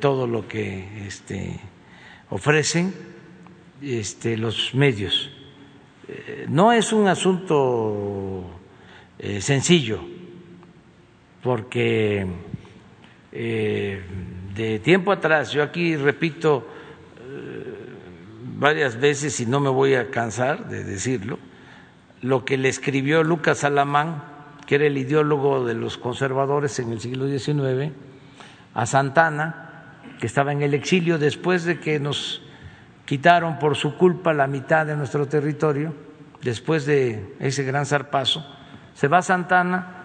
todo lo que este, ofrecen este, los medios. Eh, no es un asunto eh, sencillo, porque eh, de tiempo atrás, yo aquí repito varias veces y no me voy a cansar de decirlo, lo que le escribió Lucas Alamán, que era el ideólogo de los conservadores en el siglo XIX, a Santana, que estaba en el exilio después de que nos quitaron por su culpa la mitad de nuestro territorio, después de ese gran zarpazo, se va a Santana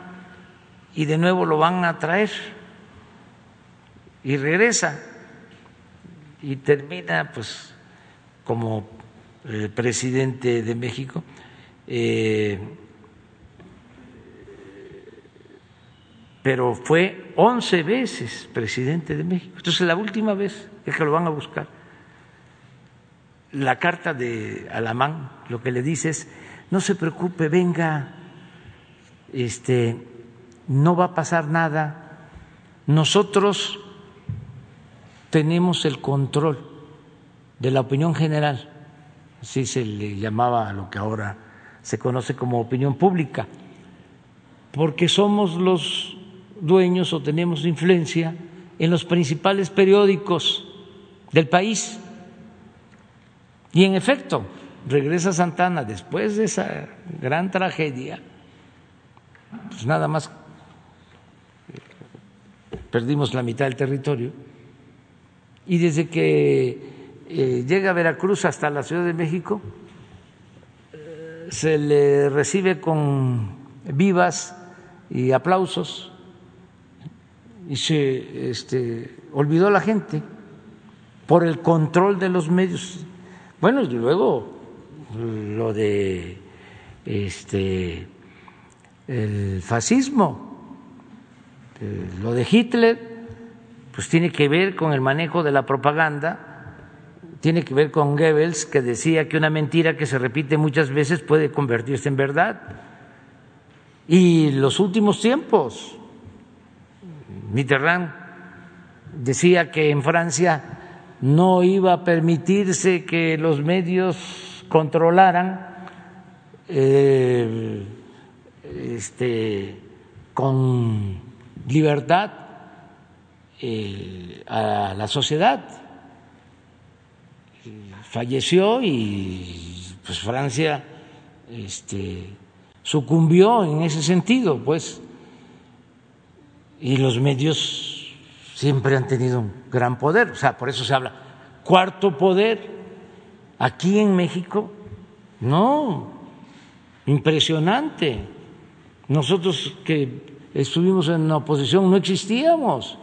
y de nuevo lo van a traer y regresa y termina pues como eh, presidente de México. Eh, pero fue once veces presidente de México. Entonces, la última vez es que lo van a buscar. La carta de Alamán lo que le dice es, no se preocupe, venga, este, no va a pasar nada. Nosotros tenemos el control de la opinión general, así se le llamaba a lo que ahora se conoce como opinión pública, porque somos los dueños o tenemos influencia en los principales periódicos del país. Y en efecto, regresa Santana después de esa gran tragedia, pues nada más perdimos la mitad del territorio, y desde que eh, llega a Veracruz hasta la Ciudad de México, eh, se le recibe con vivas y aplausos y se este, olvidó la gente por el control de los medios. Bueno, y luego lo de este el fascismo, eh, lo de Hitler, pues tiene que ver con el manejo de la propaganda, tiene que ver con Goebbels que decía que una mentira que se repite muchas veces puede convertirse en verdad. Y los últimos tiempos, Mitterrand decía que en Francia no iba a permitirse que los medios controlaran eh, este, con libertad eh, a la sociedad. Falleció y pues Francia este, sucumbió en ese sentido, pues, y los medios siempre han tenido un gran poder, o sea, por eso se habla cuarto poder. Aquí en México, no, impresionante. Nosotros que estuvimos en la oposición no existíamos.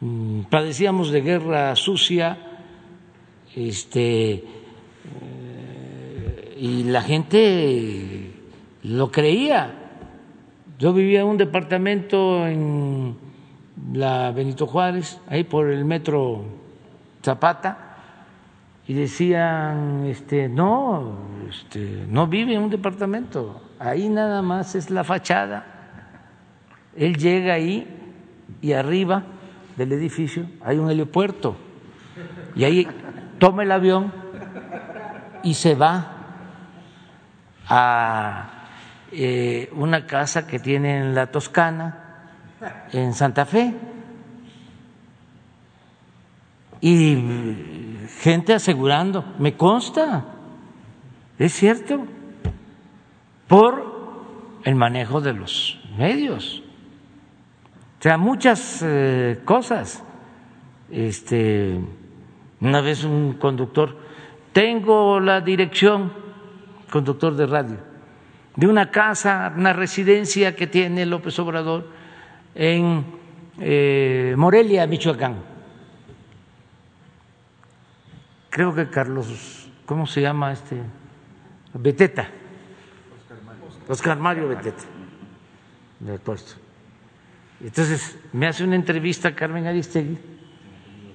Mm, padecíamos de guerra sucia, este, eh, y la gente lo creía. Yo vivía en un departamento en la Benito Juárez, ahí por el metro Zapata, y decían, este, no, este, no vive en un departamento, ahí nada más es la fachada. Él llega ahí y arriba del edificio hay un heliopuerto y ahí toma el avión y se va a eh, una casa que tiene en la Toscana, en Santa Fe. Y gente asegurando, me consta, es cierto, por el manejo de los medios. O sea, muchas eh, cosas. Este, una vez un conductor, tengo la dirección, conductor de radio, de una casa, una residencia que tiene López Obrador en eh, Morelia, Michoacán creo que Carlos, ¿cómo se llama este? Beteta. Oscar Mario Beteta. De puesto. Entonces me hace una entrevista Carmen Aristegui,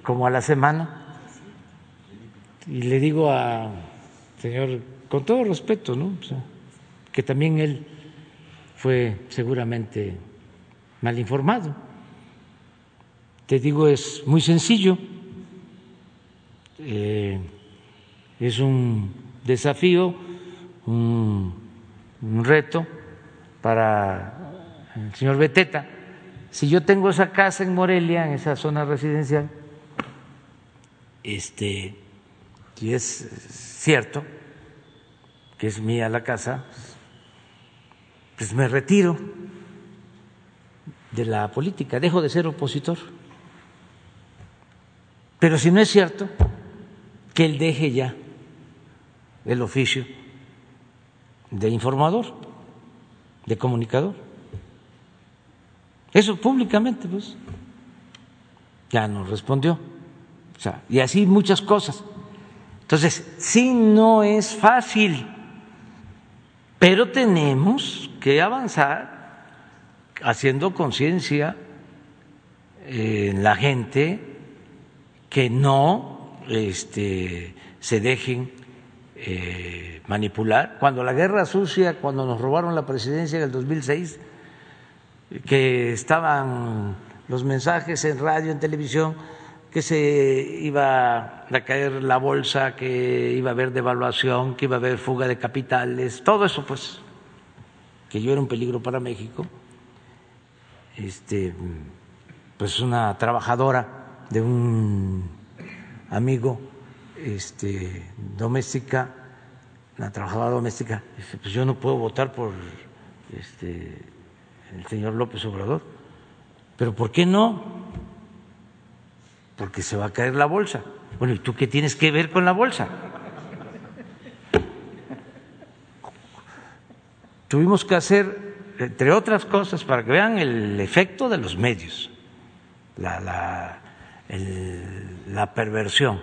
como a la semana, y le digo a señor, con todo respeto, ¿no? Que también él fue seguramente mal informado. Te digo, es muy sencillo eh, es un desafío, un, reto para el señor Beteta. Si yo tengo esa casa en Morelia, en esa zona residencial, este, y es cierto que es mía la casa, pues me retiro de la política, dejo de ser opositor. Pero si no es cierto, que él deje ya el oficio de informador, de comunicador. Eso públicamente, pues, ya nos respondió. O sea, y así muchas cosas. Entonces, sí no es fácil, pero tenemos que avanzar haciendo conciencia en la gente que no este, se dejen eh, manipular. Cuando la guerra sucia, cuando nos robaron la presidencia en el 2006, que estaban los mensajes en radio, en televisión, que se iba a caer la bolsa, que iba a haber devaluación, que iba a haber fuga de capitales, todo eso pues, que yo era un peligro para México, este, pues una trabajadora de un amigo este, doméstica, la trabajadora doméstica, dice, pues yo no puedo votar por este, el señor López Obrador. ¿Pero por qué no? Porque se va a caer la bolsa. Bueno, ¿y tú qué tienes que ver con la bolsa? Tuvimos que hacer entre otras cosas, para que vean el efecto de los medios, la, la, la perversión.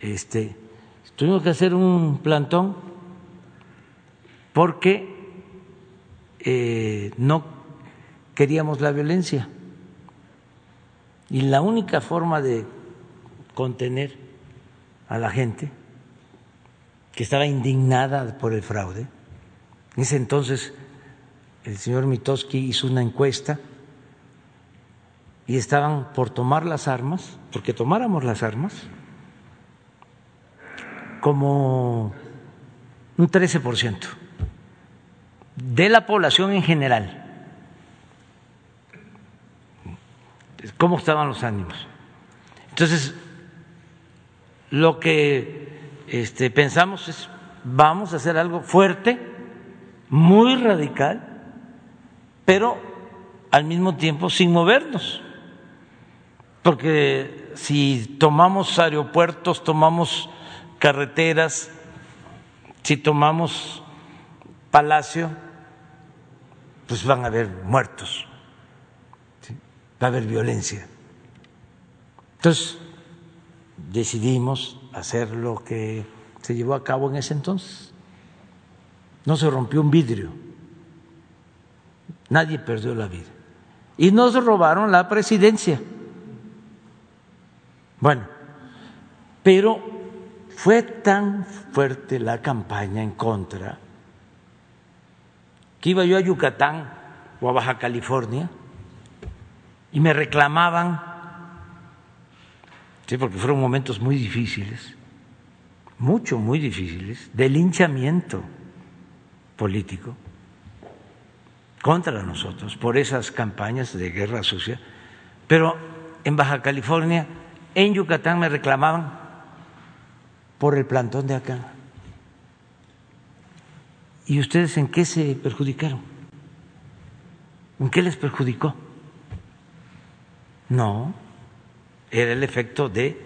Este, tuvimos que hacer un plantón porque eh, no queríamos la violencia. Y la única forma de contener a la gente que estaba indignada por el fraude, en ese entonces el señor Mitoski hizo una encuesta y estaban por tomar las armas, porque tomáramos las armas, como un 13% de la población en general. ¿Cómo estaban los ánimos? Entonces, lo que este, pensamos es, vamos a hacer algo fuerte, muy radical, pero al mismo tiempo sin movernos. Porque si tomamos aeropuertos, tomamos carreteras, si tomamos palacio, pues van a haber muertos, va a haber violencia. Entonces, decidimos hacer lo que se llevó a cabo en ese entonces. No se rompió un vidrio, nadie perdió la vida. Y nos robaron la presidencia. Bueno, pero fue tan fuerte la campaña en contra que iba yo a Yucatán o a Baja California y me reclamaban, sí, porque fueron momentos muy difíciles, mucho, muy difíciles, de linchamiento político contra nosotros por esas campañas de guerra sucia, pero en Baja California, en Yucatán me reclamaban por el plantón de acá. ¿Y ustedes en qué se perjudicaron? ¿En qué les perjudicó? No, era el efecto de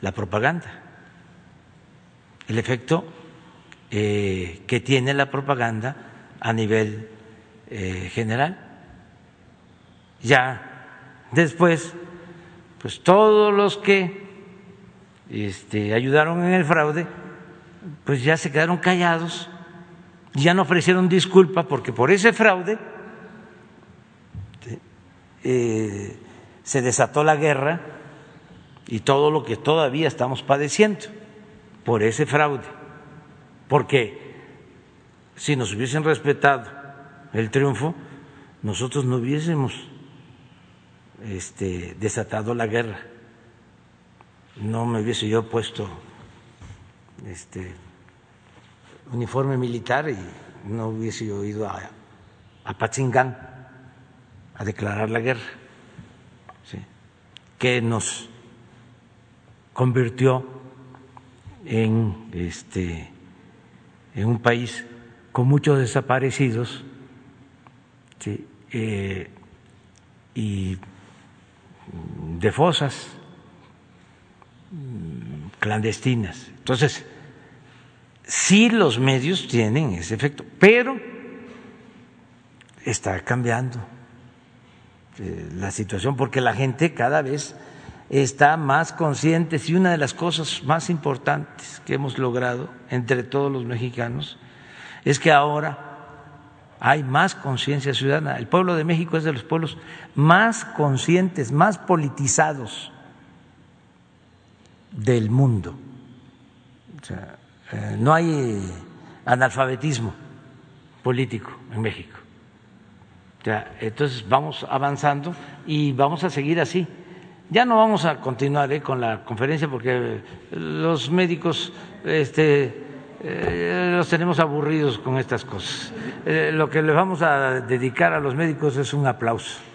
la propaganda, el efecto eh, que tiene la propaganda a nivel eh, general. Ya después, pues todos los que este, ayudaron en el fraude, pues ya se quedaron callados. Ya no ofrecieron disculpa porque por ese fraude eh, se desató la guerra y todo lo que todavía estamos padeciendo por ese fraude. Porque si nos hubiesen respetado el triunfo, nosotros no hubiésemos este, desatado la guerra. No me hubiese yo puesto este, uniforme militar y no hubiese ido a, a a declarar la guerra, que nos convirtió en este en un país con muchos desaparecidos eh, y de fosas mm, clandestinas. Entonces, sí los medios tienen ese efecto, pero está cambiando eh, la situación porque la gente cada vez está más consciente y una de las cosas más importantes que hemos logrado entre todos los mexicanos es que ahora hay más conciencia ciudadana. El pueblo de México es de los pueblos más conscientes, más politizados del mundo. Eh, no hay analfabetismo político en México. Entonces vamos avanzando y vamos a seguir así. Ya no vamos a continuar eh, con la conferencia porque los médicos este, eh, los tenemos aburridos con estas cosas. lo que les vamos a dedicar a los médicos es un aplauso.